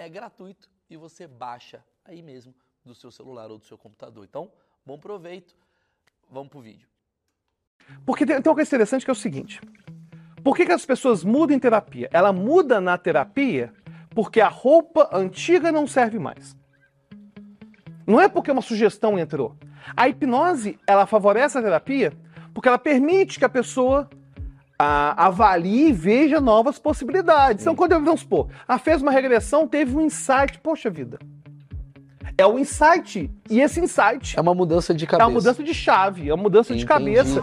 é gratuito e você baixa aí mesmo do seu celular ou do seu computador. Então, bom proveito. Vamos pro vídeo. Porque tem, tem uma coisa interessante que é o seguinte: por que, que as pessoas mudam em terapia? Ela muda na terapia porque a roupa antiga não serve mais. Não é porque uma sugestão entrou. A hipnose, ela favorece a terapia porque ela permite que a pessoa a, avalie e veja novas possibilidades. Então, Sim. Então, quando eu, vamos supor, a fez uma regressão, teve um insight, poxa vida. É o insight. E esse insight. É uma mudança de cabeça. É uma mudança de chave, é uma mudança Entendi. de cabeça.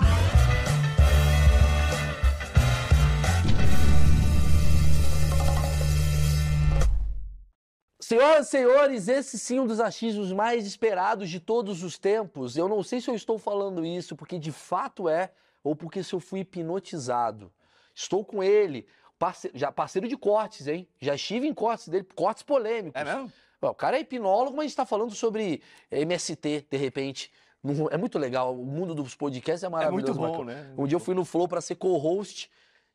Senhoras e senhores, esse sim é um dos achismos mais esperados de todos os tempos. Eu não sei se eu estou falando isso porque de fato é, ou porque se eu fui hipnotizado. Estou com ele, parceiro, já parceiro de cortes, hein? Já estive em cortes dele, cortes polêmicos. É mesmo? o cara é hipnólogo, mas está falando sobre MST, de repente. É muito legal, o mundo dos podcasts é maravilhoso. É muito bom, né? Um dia eu fui no Flow para ser co-host,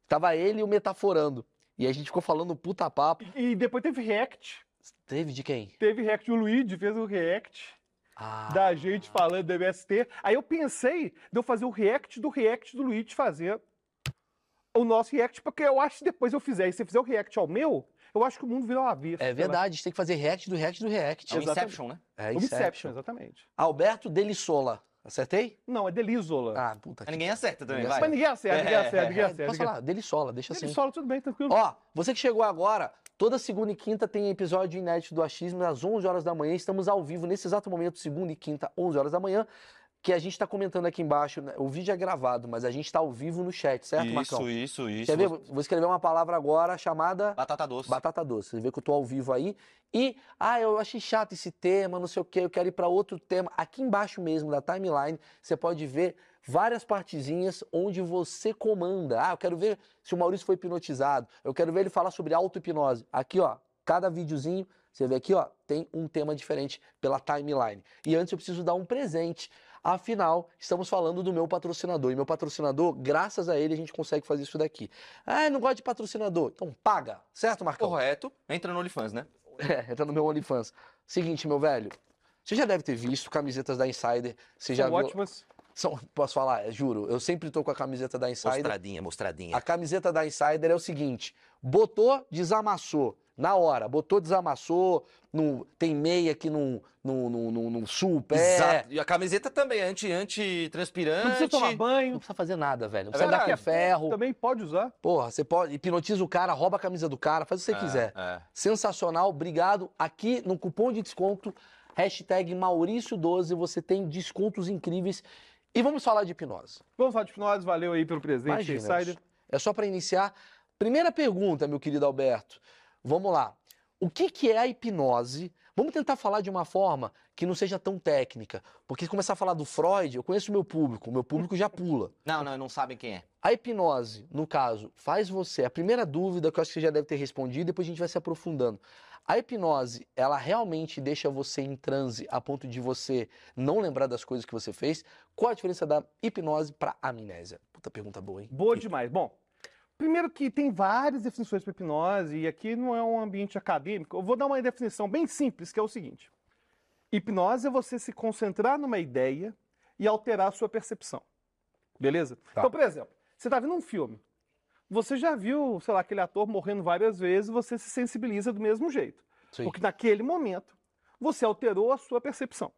tava ele e o Metaforando. E a gente ficou falando puta papo. E, e depois teve react. Teve de quem? Teve react, o Luigi fez o react ah. da gente falando do MST. Aí eu pensei de eu fazer o react do react do Luigi fazer o nosso react, porque eu acho que depois eu fizer, e se eu fizer o react ao meu, eu acho que o mundo virou uma avesso. É verdade, a gente tem que fazer react do react do react. É o Inception, né? É Inception. Inception, exatamente. Alberto Delissola. Acertei? Não, é Delisola. Ah, puta. Que... Ninguém acerta também, vai. Mas ninguém acerta, ninguém acerta, ninguém acerta. Posso falar? Delissola, deixa assim. Delissola, tudo bem, tranquilo. Ó, você que chegou agora, Toda segunda e quinta tem episódio inédito do Achismo às 11 horas da manhã. Estamos ao vivo nesse exato momento, segunda e quinta, 11 horas da manhã. Que a gente está comentando aqui embaixo. Né? O vídeo é gravado, mas a gente está ao vivo no chat, certo, isso, Marcão? Isso, isso, isso. Quer ver? Vou escrever uma palavra agora chamada. Batata doce. Batata doce. Você vê que eu estou ao vivo aí. E, ah, eu achei chato esse tema, não sei o quê, eu quero ir para outro tema. Aqui embaixo mesmo da timeline, você pode ver várias partezinhas onde você comanda. Ah, eu quero ver se o Maurício foi hipnotizado. Eu quero ver ele falar sobre auto-hipnose. Aqui, ó, cada videozinho, você vê aqui, ó, tem um tema diferente pela timeline. E antes eu preciso dar um presente. Afinal, estamos falando do meu patrocinador. E meu patrocinador, graças a ele, a gente consegue fazer isso daqui. Ah, não gosto de patrocinador. Então paga, certo, Marcão? Correto. Entra no OnlyFans, né? É, entra no meu OnlyFans. Seguinte, meu velho. Você já deve ter visto camisetas da Insider. Você São já ótimas. São, posso falar, juro, eu sempre tô com a camiseta da Insider. Mostradinha, mostradinha. A camiseta da Insider é o seguinte: botou, desamassou. Na hora, botou, desamassou, no, tem meia que não, não, não, não, não sul o pé. Exato. E a camiseta também, anti, anti-transpirante. Não precisa tomar banho. Não precisa fazer nada, velho. Não é precisa dar que é ferro. Também pode usar. Porra, você pode, hipnotiza o cara, rouba a camisa do cara, faz o que você é, quiser. É. Sensacional, obrigado. Aqui no cupom de desconto, hashtag Maurício12, você tem descontos incríveis e vamos falar de hipnose. Vamos falar de hipnose, valeu aí pelo presente, Imagina, Insider. É só para iniciar. Primeira pergunta, meu querido Alberto. Vamos lá. O que, que é a hipnose? Vamos tentar falar de uma forma que não seja tão técnica. Porque se começar a falar do Freud, eu conheço o meu público, o meu público já pula. Não, não, não sabem quem é. A hipnose, no caso, faz você. A primeira dúvida que eu acho que você já deve ter respondido, depois a gente vai se aprofundando. A hipnose, ela realmente deixa você em transe a ponto de você não lembrar das coisas que você fez? Qual a diferença da hipnose para amnésia? Puta pergunta boa, hein? Boa demais. Bom, primeiro que tem várias definições para hipnose e aqui não é um ambiente acadêmico. Eu vou dar uma definição bem simples, que é o seguinte: hipnose é você se concentrar numa ideia e alterar a sua percepção. Beleza? Tá. Então, por exemplo, você está vendo um filme. Você já viu, sei lá, aquele ator morrendo várias vezes, você se sensibiliza do mesmo jeito. Sim. Porque naquele momento você alterou a sua percepção.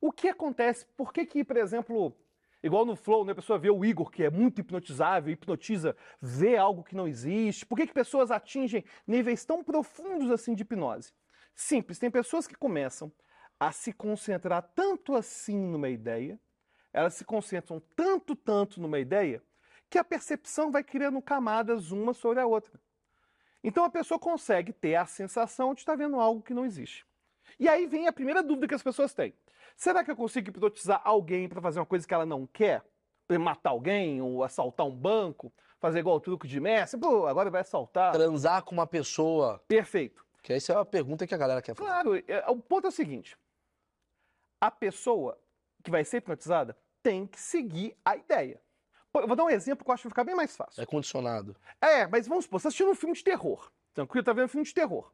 O que acontece? Por que que, por exemplo, igual no Flow, né, a pessoa vê o Igor, que é muito hipnotizável, hipnotiza, vê algo que não existe. Por que que pessoas atingem níveis tão profundos assim de hipnose? Simples, tem pessoas que começam a se concentrar tanto assim numa ideia, elas se concentram tanto, tanto numa ideia, que a percepção vai criando camadas uma sobre a outra. Então a pessoa consegue ter a sensação de estar vendo algo que não existe. E aí vem a primeira dúvida que as pessoas têm. Será que eu consigo hipnotizar alguém para fazer uma coisa que ela não quer? Pra matar alguém ou assaltar um banco? Fazer igual o truque de Messi? Pô, agora vai assaltar. Transar com uma pessoa. Perfeito. Que essa é a pergunta que a galera quer fazer. Claro, é- o ponto é o seguinte: a pessoa que vai ser hipnotizada tem que seguir a ideia. Eu vou dar um exemplo que eu acho que vai ficar bem mais fácil. É condicionado. É, mas vamos supor, você tá assistindo um filme de terror. Tranquilo, tá vendo um filme de terror.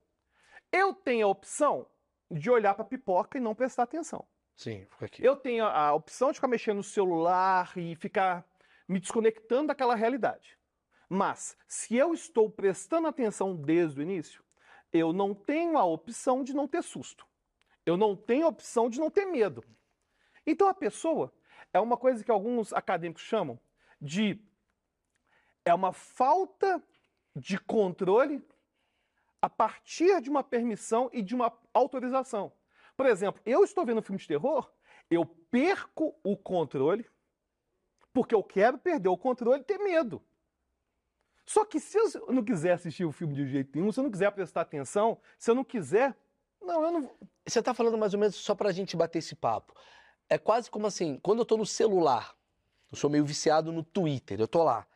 Eu tenho a opção de olhar pra pipoca e não prestar atenção. Sim, fica aqui. Eu tenho a opção de ficar mexendo no celular e ficar me desconectando daquela realidade. Mas, se eu estou prestando atenção desde o início, eu não tenho a opção de não ter susto. Eu não tenho a opção de não ter medo. Então, a pessoa é uma coisa que alguns acadêmicos chamam de. É uma falta de controle a partir de uma permissão e de uma autorização. Por exemplo, eu estou vendo um filme de terror, eu perco o controle, porque eu quero perder o controle e ter medo. Só que se eu não quiser assistir o filme de jeito nenhum, se eu não quiser prestar atenção, se eu não quiser. Não, eu não. Você tá falando mais ou menos só pra gente bater esse papo. É quase como assim, quando eu tô no celular, eu sou meio viciado no Twitter, eu tô lá.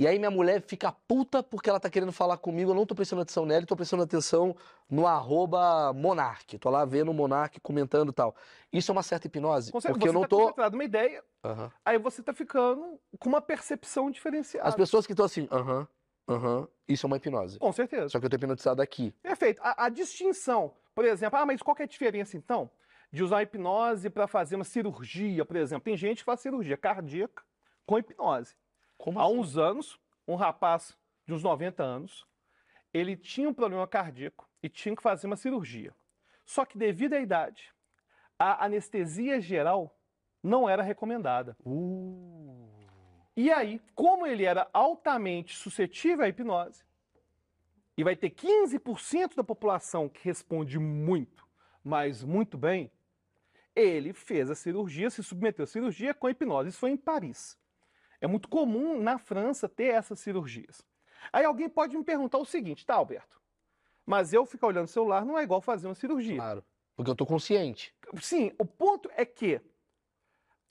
E aí minha mulher fica puta porque ela tá querendo falar comigo, eu não tô prestando atenção nela, tô prestando atenção no arroba Monark. Tô lá vendo o Monark comentando e tal. Isso é uma certa hipnose? Consegue, porque você eu não tá tô. concentrado numa ideia, Aham. aí você tá ficando com uma percepção diferenciada. As pessoas que estão assim, aham, aham, isso é uma hipnose. Com certeza. Só que eu tô hipnotizado aqui. Perfeito. A, a distinção, por exemplo, ah, mas qual que é a diferença então de usar a hipnose para fazer uma cirurgia, por exemplo? Tem gente que faz cirurgia cardíaca com hipnose. Como Há assim? uns anos, um rapaz de uns 90 anos, ele tinha um problema cardíaco e tinha que fazer uma cirurgia. Só que devido à idade, a anestesia geral não era recomendada. Uh. E aí, como ele era altamente suscetível à hipnose, e vai ter 15% da população que responde muito, mas muito bem, ele fez a cirurgia, se submeteu à cirurgia com hipnose. Isso foi em Paris. É muito comum na França ter essas cirurgias. Aí alguém pode me perguntar o seguinte, tá, Alberto? Mas eu ficar olhando o celular não é igual fazer uma cirurgia. Claro. Porque eu tô consciente. Sim, o ponto é que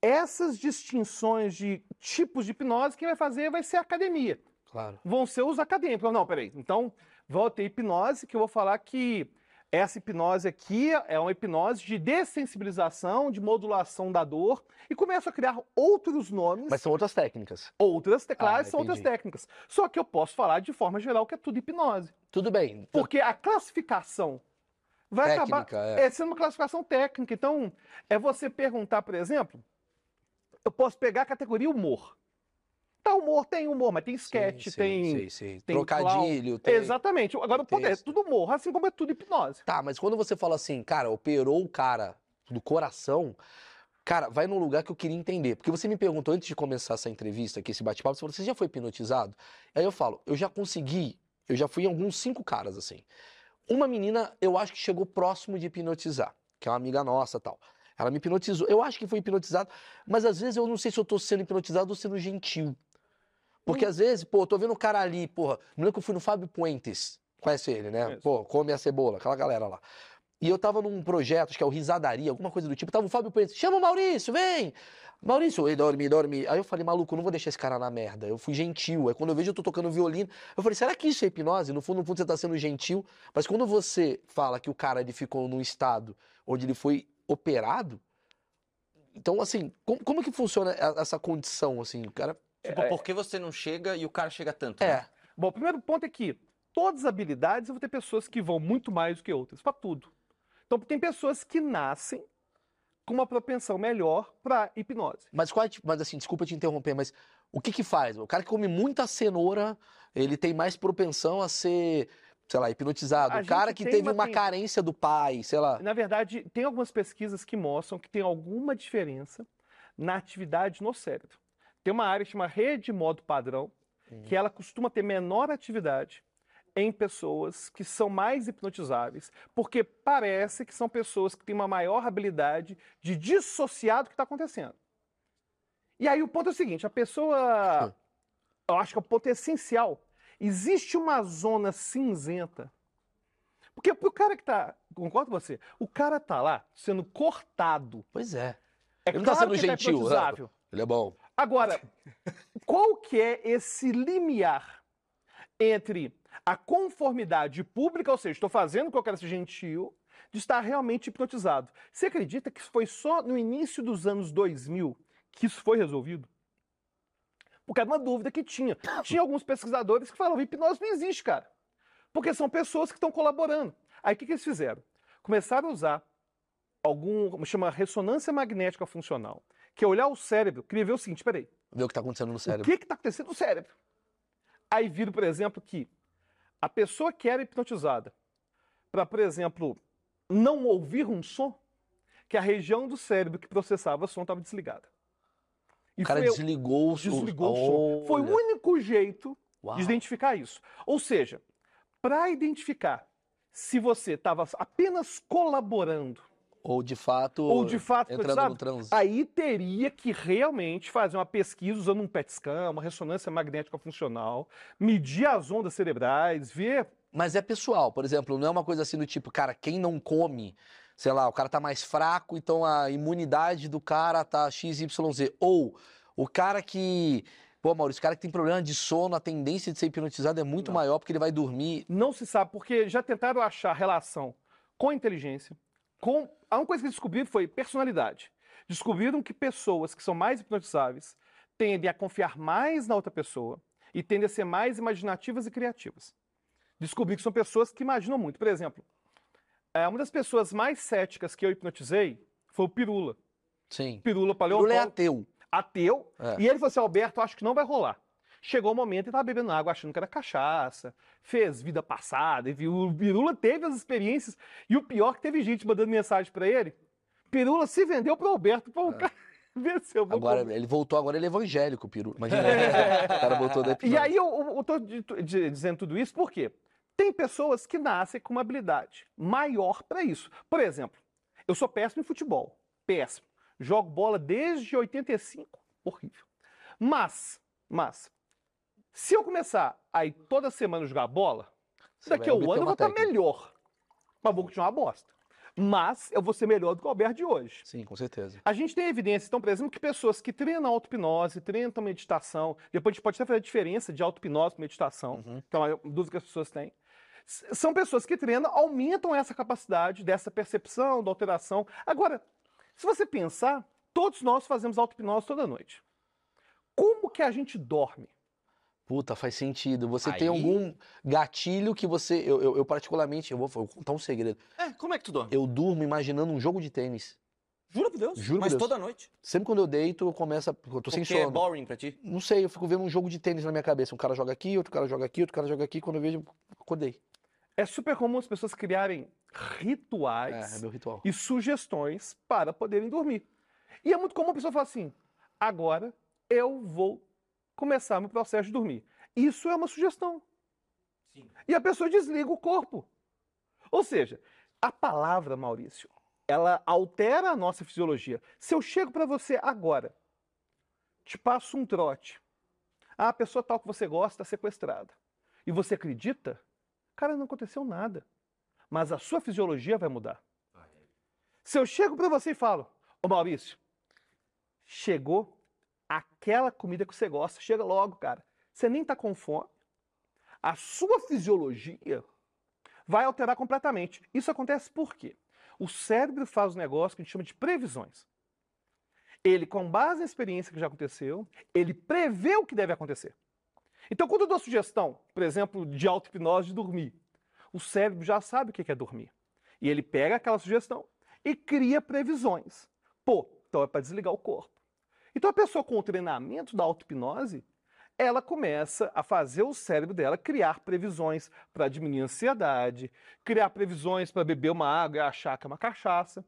essas distinções de tipos de hipnose, quem vai fazer vai ser a academia. Claro. Vão ser os acadêmicos. Não, peraí. Então, vou ter hipnose, que eu vou falar que essa hipnose aqui é uma hipnose de dessensibilização, de modulação da dor, e começo a criar outros nomes, Mas são outras técnicas. outras, claro, Ah, são outras técnicas. Só que eu posso falar de forma geral que é tudo hipnose. Tudo bem. Porque a classificação vai acabar Técnica, é. é, sendo uma classificação técnica. Então, é você perguntar, por exemplo, eu posso pegar a categoria humor. Tá, humor tem humor, mas tem sketch, Sim, sim, tem. sim, tem Trocadilho, tem... Exatamente. Agora, o ponto é tudo humor, assim como é tudo hipnose. Tá, mas quando você fala assim, cara, operou o cara do coração, cara, vai num lugar que eu queria entender. Porque você me perguntou antes de começar essa entrevista aqui, esse bate-papo, você falou, você já foi hipnotizado? Aí eu falo, eu já consegui, eu já fui em alguns cinco caras, assim. Uma menina, eu acho que chegou próximo de hipnotizar, que é uma amiga nossa tal. Ela me hipnotizou. Eu acho que foi hipnotizado, mas às vezes eu não sei se eu tô sendo hipnotizado ou sendo gentil. Porque às vezes, pô, eu tô vendo o cara ali, porra. Me lembro que eu fui no Fábio Puentes. Conhece ele, né? Conheço. Pô, come a cebola, aquela galera lá. E eu tava num projeto, acho que é o Risadaria, alguma coisa do tipo. Tava o Fábio Puentes, chama o Maurício, vem! Maurício, ele dorme, dorme. Aí eu falei, maluco, eu não vou deixar esse cara na merda. Eu fui gentil. Aí quando eu vejo eu tô tocando violino, eu falei, será que isso é hipnose? No fundo, no fundo você tá sendo gentil. Mas quando você fala que o cara ele ficou num estado onde ele foi operado, então assim, como, como que funciona essa condição, assim? O cara. Tipo, por que você não chega e o cara chega tanto? É. né? Bom, o primeiro ponto é que todas as habilidades eu vou ter pessoas que vão muito mais do que outras, para tudo. Então, tem pessoas que nascem com uma propensão melhor para hipnose. Mas qual é, tipo- mas assim, desculpa te interromper, mas o que que faz? O cara que come muita cenoura, ele tem mais propensão a ser sei lá, hipnotizado. A O cara que teve uma uma carência do pai, sei lá. Na verdade, tem algumas pesquisas que mostram que tem alguma diferença na atividade no cérebro. Tem uma área que chama rede modo padrão, que ela costuma ter menor atividade em pessoas que são mais hipnotizáveis, porque parece que são pessoas que têm uma maior habilidade de dissociar do que está acontecendo. E aí o ponto é o seguinte: a pessoa. Eu acho que o ponto é essencial. Existe uma zona cinzenta. Porque o cara que tá. Concordo com você? O cara tá lá sendo cortado. Pois é. É Ele não tá claro sendo ele gentil, né? hipnotizável. Ele é bom. Agora, qual que é esse limiar entre a conformidade pública, ou seja, estou fazendo o que eu quero ser gentil, de estar realmente hipnotizado? Você acredita que foi só no início dos anos 2000 que isso foi resolvido? Porque era uma dúvida que tinha. Tinha alguns pesquisadores que falavam, hipnose não existe, cara. Porque são pessoas que estão colaborando. Aí o que, que eles fizeram? Começaram a usar algum, chama ressonância magnética funcional, que é olhar o cérebro, queria ver o seguinte, peraí, Ver o que tá acontecendo no o cérebro. que está acontecendo no cérebro? Aí viram, por exemplo, que a pessoa que era hipnotizada, para, por exemplo, não ouvir um som, que a região do cérebro que processava o som estava desligada. E O cara foi, desligou o desligou o som. Foi o único jeito Uau. de identificar isso. Ou seja, para identificar se você estava apenas colaborando Ou de fato. ou de fato entrando no transe. aí teria que realmente fazer uma pesquisa usando um PET scan, uma ressonância magnética funcional, medir as ondas cerebrais, ver. Mas é pessoal, por exemplo, não é uma coisa assim do tipo, cara, quem não come, sei lá, o cara tá mais fraco, então a imunidade do cara tá XYZ. Ou o cara que. Pô, Maurício, o cara que tem problema de sono, a tendência de ser hipnotizado é muito Não. maior porque ele vai dormir. Não se sabe, porque já tentaram achar relação com inteligência, com. A única coisa que descobriram foi personalidade. Descobriram que pessoas que são mais hipnotizáveis tendem a confiar mais na outra pessoa e tendem a ser mais imaginativas e criativas. Descobri que são pessoas que imaginam muito. Por exemplo, é, uma das pessoas mais céticas que eu hipnotizei foi o Pirula. Sim. Pirula paleontólogo. é ateu. ateu, É. e ele falou assim, Alberto, acho que não vai rolar. Chegou o momento e estava bebendo água, achando que era cachaça, fez vida passada, e viu, o Pirula teve as experiências, e o pior que teve gente mandando mensagem para ele, Pirula se vendeu para o Alberto, pô, o cara venceu. É. Agora, ele voltou, agora ele é evangélico, peru. Imagina. o cara voltou da E aí eu, eu, tô di- di- dizendo tudo isso porque tem pessoas que nascem com uma habilidade maior para isso. Por exemplo, eu sou péssimo em futebol, péssimo. Jogo bola desde 85, horrível. Mas, mas, se eu começar a ir toda semana jogar bola, Você daqui a um ano eu vou estar técnica. melhor. Mas vou continuar uma bosta. Mas eu vou ser melhor do que o Alberto de hoje. Sim, com certeza. A gente tem evidência, então, por exemplo, que pessoas que treinam auto-hipnose, treinam meditação, depois a gente pode até fazer a diferença de auto-hipnose e meditação, Uhum. então é uma dúvida que as pessoas têm. São pessoas que treinam, aumentam essa capacidade dessa percepção, da alteração. Agora, se você pensar, todos nós fazemos auto-hipnose toda noite. Como que a gente dorme? Puta, faz sentido. Você tem Aí- algum gatilho que você. Eu, eu, eu particularmente, eu vou, vou contar um segredo. É, como é que tu dorme? Eu durmo imaginando um jogo de tênis. Juro por Deus. Juro por Mas Deus. toda noite. Sempre quando eu deito, eu começo a. Eu tô sem Porque é sono. boring pra ti. Não sei, eu fico vendo um jogo de tênis na minha cabeça. Um cara joga aqui, outro cara joga aqui, outro cara joga aqui. Quando eu vejo, acordei. É super comum as pessoas criarem rituais É, é ritual. e sugestões para poderem dormir. E é muito comum a pessoa falar assim: agora eu vou começar meu processo de dormir. Isso é uma sugestão. Sim. E a pessoa desliga o corpo. Ou seja, a palavra, Maurício, ela altera a nossa fisiologia. Se eu chego para você agora, te passo um trote, ah, a pessoa tal que você gosta está sequestrada, e você acredita, cara, não aconteceu nada. Mas a sua fisiologia vai mudar. Se eu chego para você e falo, ô Maurício, chegou aquela comida que você gosta, chega logo, cara. Você nem tá com fome. A sua fisiologia vai alterar completamente. Isso acontece por quê? O cérebro faz um negócio que a gente chama de previsões. Ele, com base na experiência que já aconteceu, ele prevê o que deve acontecer. Então, quando eu dou sugestão, por exemplo, de auto-hipnose de dormir, o cérebro já sabe o que é dormir. E ele pega aquela sugestão e cria previsões. Pô, então é para desligar o corpo. Então a pessoa com o treinamento da auto-hipnose, ela começa a fazer o cérebro dela criar previsões para diminuir a ansiedade, criar previsões para beber uma água e achar que é uma cachaça.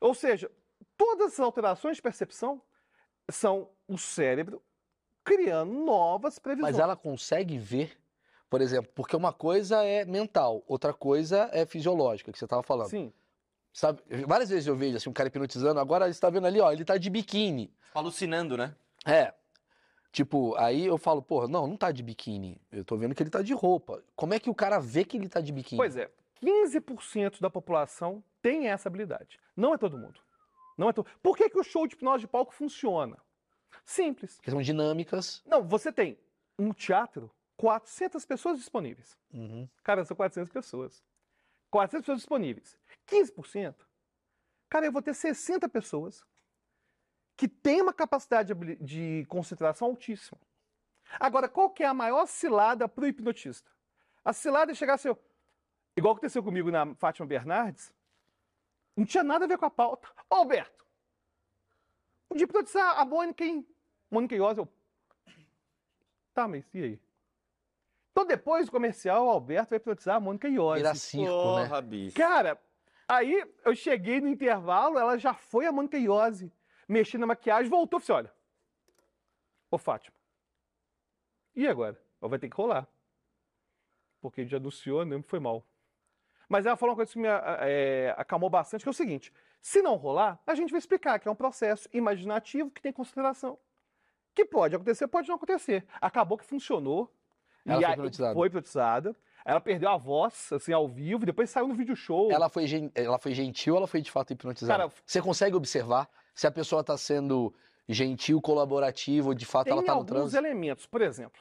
Ou seja, todas as alterações de percepção são o cérebro criando novas previsões. Mas ela consegue ver, por exemplo, porque uma coisa é mental, outra coisa é fisiológica, que você estava falando. Sim. Sabe, várias vezes eu vejo assim, um cara hipnotizando, agora você está vendo ali, ó, ele tá de biquíni. Alucinando, né? É. Tipo, aí eu falo, porra, não, não tá de biquíni. Eu tô vendo que ele tá de roupa. Como é que o cara vê que ele tá de biquíni? Pois é, 15% da população tem essa habilidade. Não é todo mundo. Não é todo. Por que, que o show de hipnose de palco funciona? Simples. Porque são dinâmicas. Não, você tem um teatro, 400 pessoas disponíveis. Uhum. Cara, são 400 pessoas. 400 pessoas disponíveis. 15%. Cara, eu vou ter 60 pessoas que têm uma capacidade de concentração altíssima. Agora, qual que é a maior cilada para o hipnotista? A cilada é chegar assim, igual aconteceu comigo na Fátima Bernardes, não tinha nada a ver com a pauta. Ô, Alberto, de hipnotizar a Mônica em Mônica Iose, eu... Tá, mas e aí? Então, depois do comercial, o Alberto vai hipnotizar a Mônica Iose. Vira circo, né? Porra, bicho. Cara, aí eu cheguei no intervalo, ela já foi a Mônica Iose, mexendo na maquiagem, voltou e assim, olha, ô Fátima, e agora? Ela vai ter que rolar. Porque já anunciou, né? Foi mal. Mas ela falou uma coisa que me é, acalmou bastante, que é o seguinte, se não rolar, a gente vai explicar que é um processo imaginativo que tem consideração. Que pode acontecer, pode não acontecer. Acabou que funcionou. Ela e foi aí- hipnotizada. Foi hipnotizada. Ela perdeu a voz, assim, ao vivo, depois saiu no vídeo show. Ela foi, gen- ela foi gentil ou ela foi de fato hipnotizada? Cara, Você consegue observar se a pessoa tá sendo gentil, colaborativa, ou de fato Tem ela tá no alguns trânsito? elementos, por exemplo,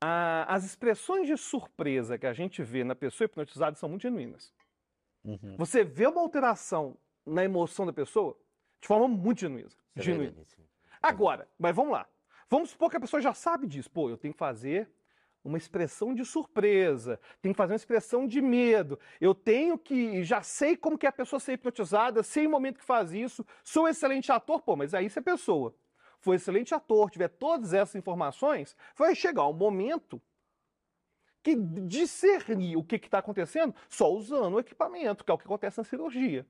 a- as expressões de surpresa que a gente vê na pessoa hipnotizada são muito genuínas. Uhum. Você vê uma alteração na emoção da pessoa de forma muito genuína. genuína. Agora, mas vamos lá. Vamos supor que a pessoa já sabe disso. Pô, eu tenho que fazer uma expressão de surpresa, tenho que fazer uma expressão de medo. Eu tenho que. Já sei como que é a pessoa ser hipnotizada, sei o momento que faz isso, sou um excelente ator, pô, mas aí se a pessoa for excelente ator, tiver todas essas informações, vai chegar um momento que discernir o que está acontecendo só usando o equipamento, que é o que acontece na cirurgia.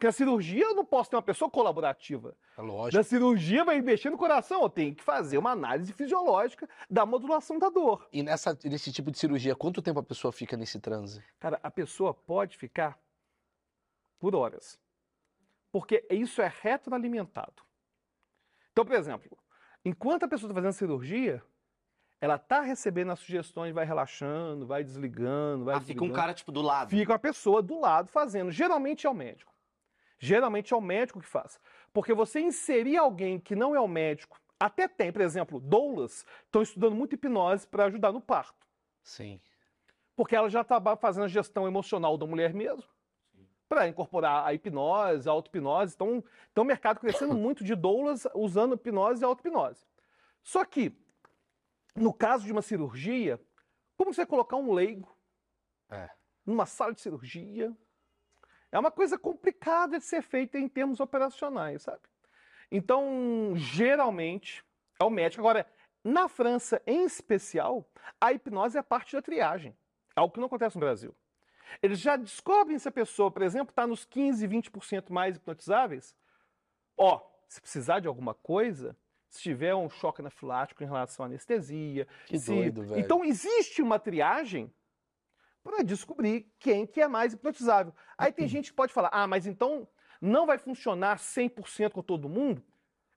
Porque na cirurgia eu não posso ter uma pessoa colaborativa. É lógico. Na cirurgia vai mexer no coração, eu tenho que fazer uma análise fisiológica da modulação da dor. E nessa, nesse tipo de cirurgia, quanto tempo a pessoa fica nesse transe? Cara, a pessoa pode ficar por horas. Porque isso é retroalimentado. Então, por exemplo, enquanto a pessoa está fazendo cirurgia, ela está recebendo as sugestões, vai relaxando, vai desligando, vai Ah, fica um desligando. cara, tipo, do lado. Fica uma pessoa do lado fazendo. Geralmente é o médico. Geralmente é o médico que faz. Porque você inserir alguém que não é o médico, até tem, por exemplo, doulas estão estudando muito hipnose para ajudar no parto. Sim. Porque ela já está fazendo a gestão emocional da mulher mesmo, para incorporar a hipnose, a auto-hipnose. Então, então o mercado crescendo muito de doulas usando hipnose e auto-hipnose. Só que, no caso de uma cirurgia, como você colocar um leigo É. numa sala de cirurgia? É uma coisa complicada de ser feita em termos operacionais, sabe? Então, geralmente, é o médico. Agora, na França, em especial, a hipnose é parte da triagem. Algo que não acontece no Brasil. Eles já descobrem se a pessoa, por exemplo, está nos 15, 20% mais hipnotizáveis. Ó, se precisar de alguma coisa, se tiver um choque anafilático em relação à anestesia. Que se- doido, velho. Então, existe uma triagem para descobrir quem que é mais hipnotizável. Aí tem gente que pode falar, ah, mas então não vai funcionar 100% com todo mundo?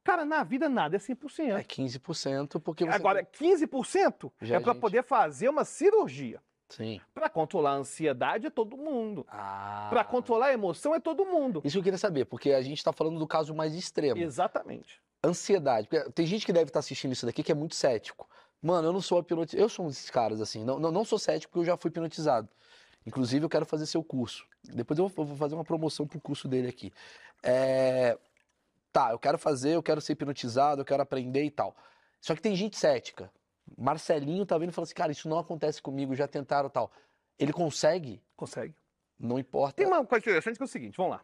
Cara, na vida nada é 100%. É 15% porque você... Agora, 15% Já é para gente- poder fazer uma cirurgia. Sim. Para controlar a ansiedade é todo mundo. Ah. Para controlar a emoção é todo mundo. Isso eu queria saber, porque a gente tá falando do caso mais extremo. Exatamente. Ansiedade. Porque tem gente que deve estar assistindo isso daqui que é muito cético. Mano, eu não sou hipnotizado. Eu sou um desses caras, assim. Não, não, não sou cético porque eu já fui hipnotizado. Inclusive, eu quero fazer seu curso. Depois eu vou, fazer uma promoção pro curso dele aqui. É, Tá, eu quero fazer, eu quero ser hipnotizado, eu quero aprender e tal. Só que tem gente cética. Marcelinho tá vendo e fala assim, cara, isso não acontece comigo, já tentaram tal. Ele consegue, Consegue. não importa. Tem uma coisa interessante que é o seguinte, vamos lá.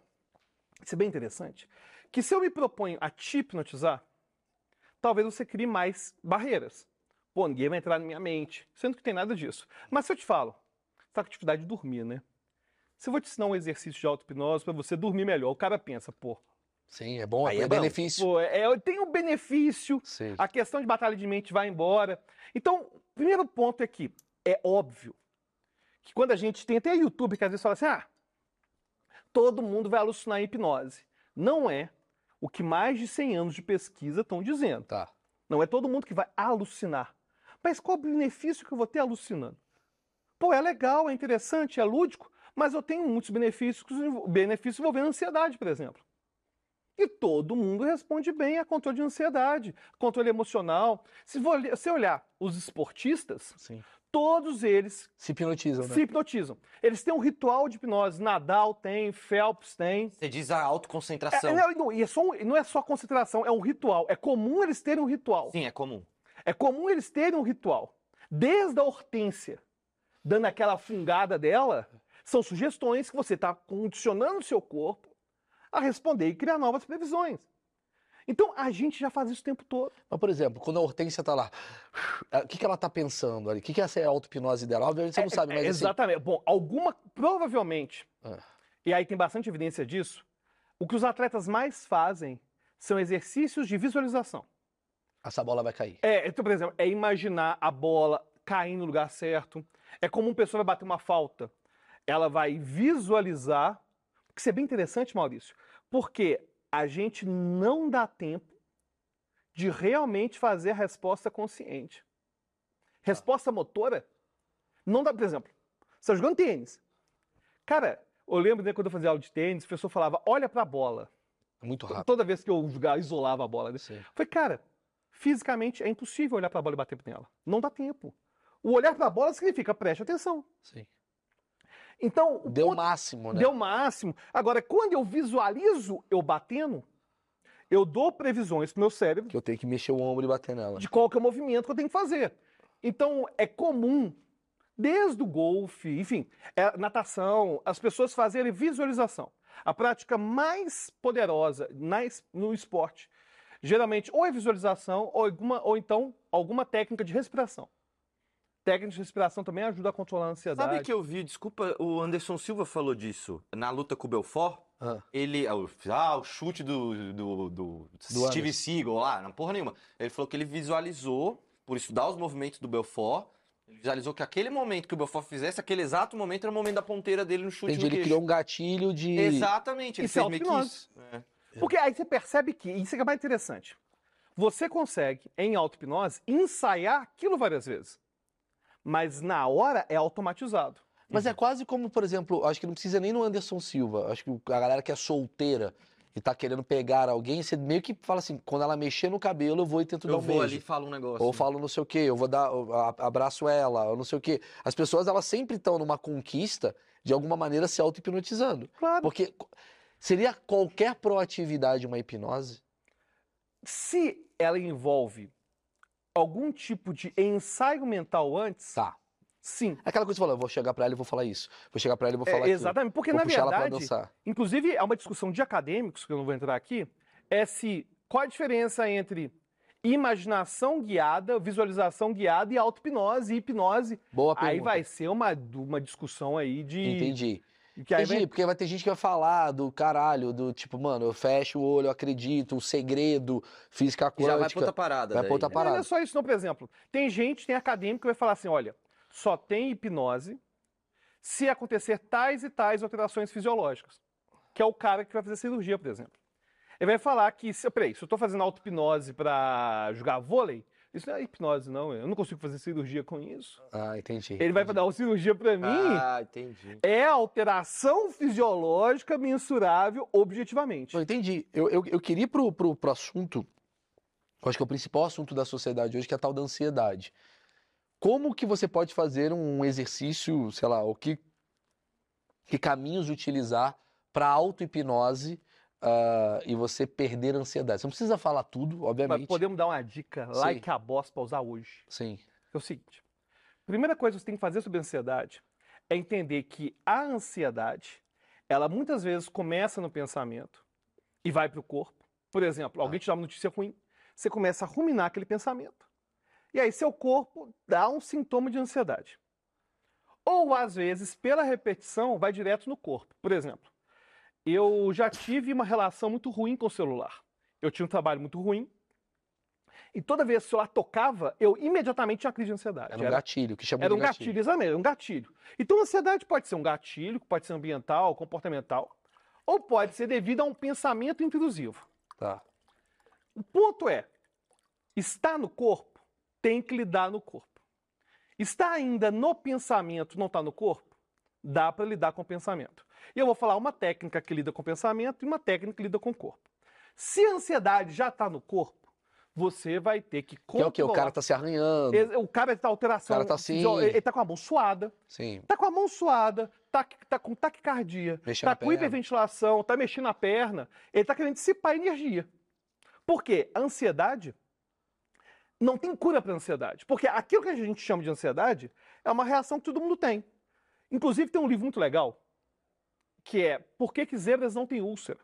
Isso é bem interessante. Que se eu me proponho a te hipnotizar, talvez você crie mais barreiras. Pô, ninguém vai entrar na minha mente. Sendo que tem nada disso. Mas se eu te falo, você tá com dificuldade de dormir, né? Se eu vou te ensinar um exercício de auto-hipnose para você dormir melhor, o cara pensa, pô, Sim, é bom, Aí é, é bom. benefício. pô é, eu tenho um benefício, Sim. a questão de batalha de mente vai embora. Então, o primeiro ponto é que é óbvio que quando a gente tem até YouTube que às vezes fala assim, ah, todo mundo vai alucinar em hipnose. Não é o que mais de 100 anos de pesquisa estão dizendo. Tá. Não é todo mundo que vai alucinar. Mas qual o benefício que eu vou ter alucinando? Pô, é legal, é interessante, é lúdico, mas eu tenho muitos benefícios, benefícios envolvendo ansiedade, por exemplo. E todo mundo responde bem a controle de ansiedade, controle emocional. Se você olhar os esportistas, Sim. todos eles Se hipnotizam, né? se hipnotizam. Eles têm um ritual de hipnose. Nadal tem, Phelps tem. Você diz a É, autoconcentração. não, não, e é só um- não é só concentração, é um ritual. É comum eles terem um ritual. Sim, é comum. É comum eles terem um ritual. Desde a hortência, dando aquela fungada dela, são sugestões que você está condicionando o seu corpo a responder e criar novas previsões. Então a gente já faz isso o tempo todo. Mas, por exemplo, quando a Hortência tá lá, o que, que ela tá pensando ali? O que, que é essa auto-hipnose dela? Obviamente você não sabe, É, mas é, assim, exatamente. Bom, alguma, provavelmente, Ah. e aí tem bastante evidência disso, o que os atletas mais fazem são exercícios de visualização. Essa bola vai cair. É, então, por exemplo, é imaginar a bola cair no lugar certo. É como uma pessoa vai bater uma falta. Ela vai visualizar. Isso é bem interessante, Maurício, porque a gente não dá tempo de realmente fazer a resposta consciente. Resposta motora não dá, por exemplo, você está jogando tênis. Cara, eu lembro né, quando eu fazia aula de tênis, o professor falava: olha para a bola. Muito rápido. Toda vez que eu jogava, isolava a bola. né? Sim. Eu Falei, cara, fisicamente é impossível olhar para a bola e bater nela. Não dá tempo. O olhar para a bola significa preste atenção. Sim. Então, Deu o ponto- máximo, né? deu o máximo. Agora, quando eu visualizo eu batendo, eu dou previsões pro meu cérebro Que eu tenho que mexer o ombro e bater nela. de qual que é o movimento que eu tenho que fazer. Então, é comum, desde o golfe, enfim, é, natação, as pessoas fazerem visualização. A prática mais poderosa na no esporte, geralmente, ou é visualização, ou, alguma, ou então alguma técnica de respiração. Técnica de respiração também ajuda a controlar a ansiedade. Sabe que eu vi, desculpa, o Anderson Silva falou disso na luta com o Belfort. Ah, Ele, ah, o- ah, chute do, do, do Steve Anderson. Seagal lá, não porra nenhuma. Ele falou que ele visualizou, por estudar os movimentos do Belfort, ele visualizou que aquele momento que o Belfort fizesse, aquele exato momento era o momento da ponteira dele no chute entendi, no ele criou um gatilho de. Exatamente, ele é fez meio que isso. É. Porque aí você percebe que, isso é que é mais interessante, você consegue, em auto-hipnose, ensaiar aquilo várias vezes. Mas na hora é automatizado. Mas é quase como, por exemplo, acho que não precisa nem no Anderson Silva. Acho que a galera que é solteira e tá querendo pegar alguém, você meio que fala assim, quando ela mexer no cabelo, eu vou e tento dar Eu um vou beijo. ali e falo um negócio. Ou falo não sei o quê, eu vou dar, eu a- abraço ela, ou não sei o quê. As pessoas, elas sempre estão numa conquista, de alguma maneira, se auto-hipnotizando. Claro. Porque seria qualquer proatividade uma hipnose? Se ela envolve algum tipo de ensaio mental antes, Tá. sim. É aquela coisa que você falou, eu vou chegar pra ela e vou falar isso. Vou chegar pra ela e vou falar É, aquilo. exatamente, porque Vou na verdade, dançar. inclusive é uma discussão de acadêmicos, que eu não vou entrar aqui, é se qual a diferença entre imaginação guiada, visualização guiada e auto-hipnose e hipnose. Boa pergunta. Aí vai ser uma, uma discussão aí de. Entendi. Entendi, vai- porque vai ter gente que vai falar do caralho, do tipo, mano, eu fecho o olho, eu acredito, o segredo, física E já vai pra quântica. outra parada. Vai pra daí, outra né? Não, não é parada. só isso, não, por exemplo. Tem gente, tem acadêmico que vai falar assim: olha, só tem hipnose se acontecer tais e tais alterações fisiológicas. Que é o cara que vai fazer cirurgia, por exemplo. Ele vai falar que, se, peraí, se eu tô fazendo auto-hipnose pra jogar vôlei, isso não é hipnose, não. Eu não consigo fazer cirurgia com isso. Ah, entendi. Ele vai dar uma cirurgia pra mim. Ah, entendi. É alteração fisiológica mensurável objetivamente. Não, entendi. Eu, eu, eu queria ir pro, pro, pro assunto, eu acho que é o principal assunto da sociedade hoje, que é a tal da ansiedade. Como que você pode fazer um exercício, sei lá, o que, que caminhos utilizar para auto-hipnose ah, e você perder a ansiedade? Você não precisa falar tudo, Mas obviamente. podemos dar uma dica Sim. like a boss pra usar hoje. Sim. É o seguinte: primeira coisa que você tem que fazer sobre a ansiedade é entender que a ansiedade, ela muitas vezes começa no pensamento e vai para o corpo. Por exemplo, alguém te dá uma notícia ruim, você começa a ruminar aquele pensamento. E aí seu corpo dá um sintoma de ansiedade. Ou às vezes, pela repetição, vai direto no corpo. Por exemplo, eu já tive uma relação muito ruim com o celular. Eu tinha um trabalho muito ruim. E toda vez que o celular tocava, eu imediatamente tinha crise de ansiedade. Era um gatilho, que chama Era de um gatilho, exatamente, era um gatilho. Então, a ansiedade pode ser um gatilho, pode ser ambiental, comportamental, ou pode ser devido a um pensamento intrusivo. Tá. O ponto é, está no corpo, tem que lidar no corpo. Está ainda no pensamento, não está no corpo? Dá para lidar com o pensamento. E eu vou falar uma técnica que lida com o pensamento e uma técnica que lida com o corpo. Se a ansiedade já está no corpo, você vai ter que Que é controlar. o quê? O cara tá se arranhando. O cara está alteração. O cara tá assim. Ele está com a mão suada. Sim. Tá com a mão suada, tá, tá com taquicardia, Mexendo tá com perna. hiperventilação, tá mexendo a perna. Ele tá querendo dissipar energia. Por quê? A ansiedade não tem cura para ansiedade. Porque aquilo que a gente chama de ansiedade é uma reação que todo mundo tem. Inclusive tem um livro muito legal que é Por que, que zebras não têm úlcera?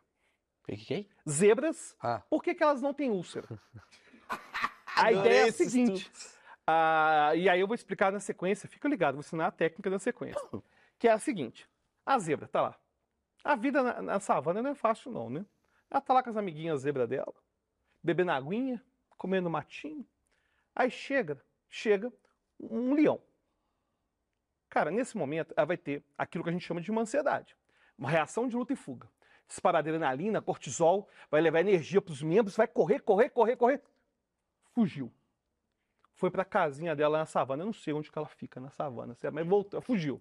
Que- Quem? Zebras, Ah. por que, que elas não têm úlcera? A ideia é a seguinte. ah, e aí eu vou explicar na sequência, fica ligado, vou ensinar a técnica da sequência. Que é a seguinte: a zebra tá lá. A vida na, na savana não é fácil, não, né? Ela tá lá com as amiguinhas zebra dela, bebendo aguinha, comendo matinho. Aí chega, chega um leão. Cara, nesse momento, ela vai ter aquilo que a gente chama de uma ansiedade. Uma reação de luta e fuga. Dispara adrenalina, cortisol, vai levar energia para os membros, vai correr, correr, correr, correr. Fugiu. Foi para a casinha dela na savana. Eu não sei onde que ela fica na savana, certo? mas voltou, fugiu.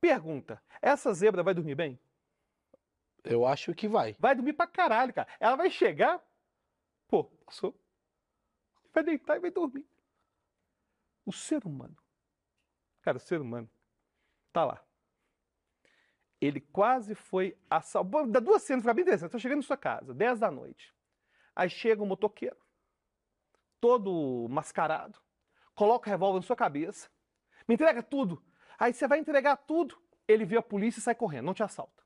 Pergunta: essa zebra vai dormir bem? Eu acho que vai. Vai dormir pra caralho, cara. Ela vai chegar, pô, passou. Vai deitar e vai dormir. O ser humano, cara, o ser humano, tá lá. Ele quase foi assaltado. Dá duas cenas, fica bem interessante. Tá chegando na sua casa, 10 da noite. Aí chega um motoqueiro, todo mascarado, coloca o revólver na sua cabeça, me entrega tudo. Aí você vai entregar tudo, ele vê a polícia e sai correndo, não te assalta.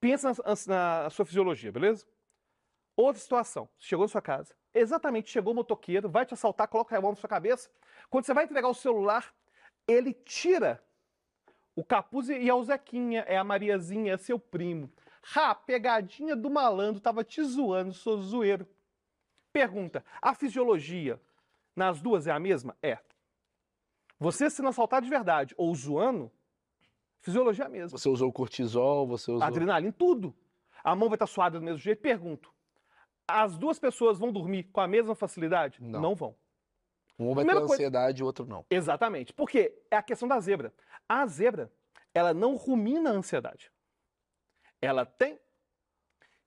Pensa na, na sua fisiologia, beleza? Outra situação, chegou na sua casa, exatamente chegou o motoqueiro, vai te assaltar, coloca o revólver na sua cabeça. Quando você vai entregar o celular, ele tira o capuz e é o Zequinha, é a Mariazinha, é seu primo. Ha, pegadinha do malandro, tava te zoando, sou zoeiro. Pergunta: a fisiologia nas duas é a mesma? É. Você sendo assaltado de verdade ou zoando, fisiologia é a mesma. Você usou cortisol, você usou. Adrenalina, tudo. A mão vai estar suada do mesmo jeito. Pergunto: as duas pessoas vão dormir com a mesma facilidade? Não. vão. Um vai ter ansiedade e o outro não. Exatamente. Porque é a questão da zebra. A zebra, ela não rumina a ansiedade. Ela tem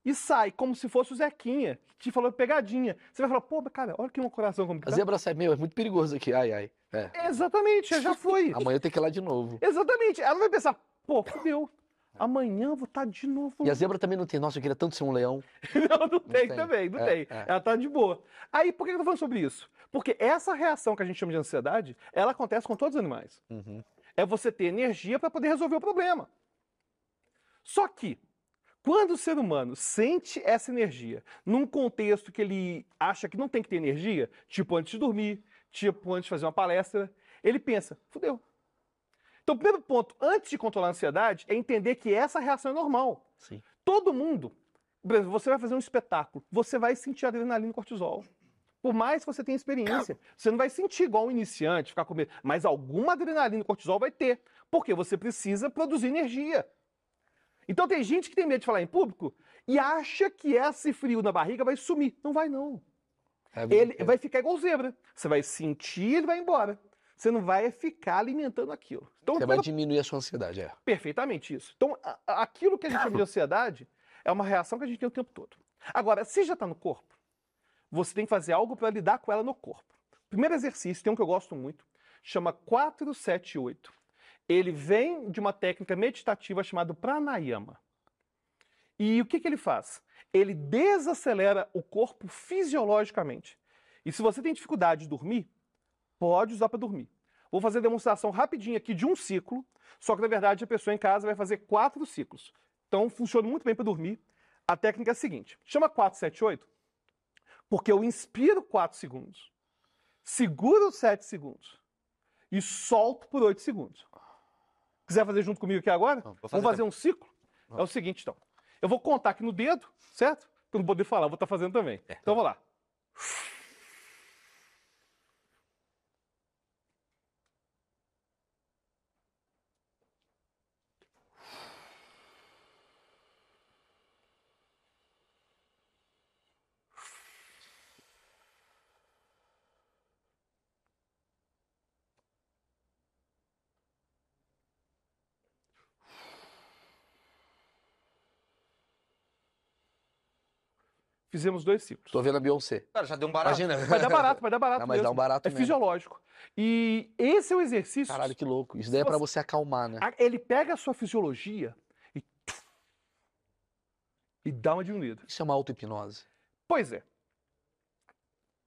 e sai como se fosse o Zequinha, que te falou pegadinha. Você vai falar, pô, cara, olha que um coração como que A tá. zebra sai, meu, é muito perigoso aqui. Ai, ai. É. Exatamente, já foi. Amanhã tem que ir lá de novo. Exatamente. Ela vai pensar, pô, fudeu. Amanhã eu vou estar de novo. E a zebra também não tem. Nossa, eu queria tanto ser um leão. Não, não tem, tem. também, não É, tem. é. Ela tá de boa. Aí, por que eu tô falando sobre isso? Porque essa reação que a gente chama de ansiedade, ela acontece com todos os animais. Uhum. É você ter energia para poder resolver o problema. Só que, quando o ser humano sente essa energia num contexto que ele acha que não tem que ter energia, tipo antes de dormir, tipo antes de fazer uma palestra, ele pensa, fudeu. Então, o primeiro ponto, antes de controlar a ansiedade, é entender que essa reação é normal. Sim. Todo mundo, por exemplo, você vai fazer um espetáculo, você vai sentir adrenalina e cortisol. Por mais que você tenha experiência, você não vai sentir igual um iniciante, ficar com medo, mas alguma adrenalina e cortisol vai ter, porque você precisa produzir energia. Então tem gente que tem medo de falar em público e acha que esse frio na barriga vai sumir. Não vai não. É Ele vai ficar igual zebra. Você vai sentir e ele vai embora. Você não vai ficar alimentando aquilo. Então, Você vai diminuir a sua ansiedade, é. Perfeitamente isso. Então, aquilo que a gente chama de ansiedade é uma reação que a gente tem o tempo todo. Agora, se já está no corpo, você tem que fazer algo para lidar com ela no corpo. Primeiro exercício, tem um que eu gosto muito, chama 478. Ele vem de uma técnica meditativa chamada pranayama. E o que, que ele faz? Ele desacelera o corpo fisiologicamente. E se você tem dificuldade de dormir, pode usar para dormir. Vou fazer a demonstração rapidinho aqui de um ciclo, só que na verdade a pessoa em casa vai fazer quatro ciclos. Então funciona muito bem para dormir. A técnica é a seguinte: chama 478. Porque eu inspiro 4 segundos, seguro 7 segundos e solto por 8 segundos. Quiser fazer junto comigo aqui agora? Vou fazer Vamos fazer um ciclo? É o seguinte, então. Eu vou contar aqui no dedo, certo? Para não poder falar, eu vou estar fazendo também. É. Então vamos lá. Fizemos dois ciclos. Tô vendo a Beyoncé. Cara, já deu um barato. Imagina. Vai dar barato, vai dar barato Não, mas dá mesmo. um barato É mesmo. fisiológico. E esse é o exercício. Caralho, que louco. Isso daí é pra você acalmar, né? A- Ele pega a sua fisiologia e. E dá uma diminuída. Isso é uma auto-hipnose. Pois é.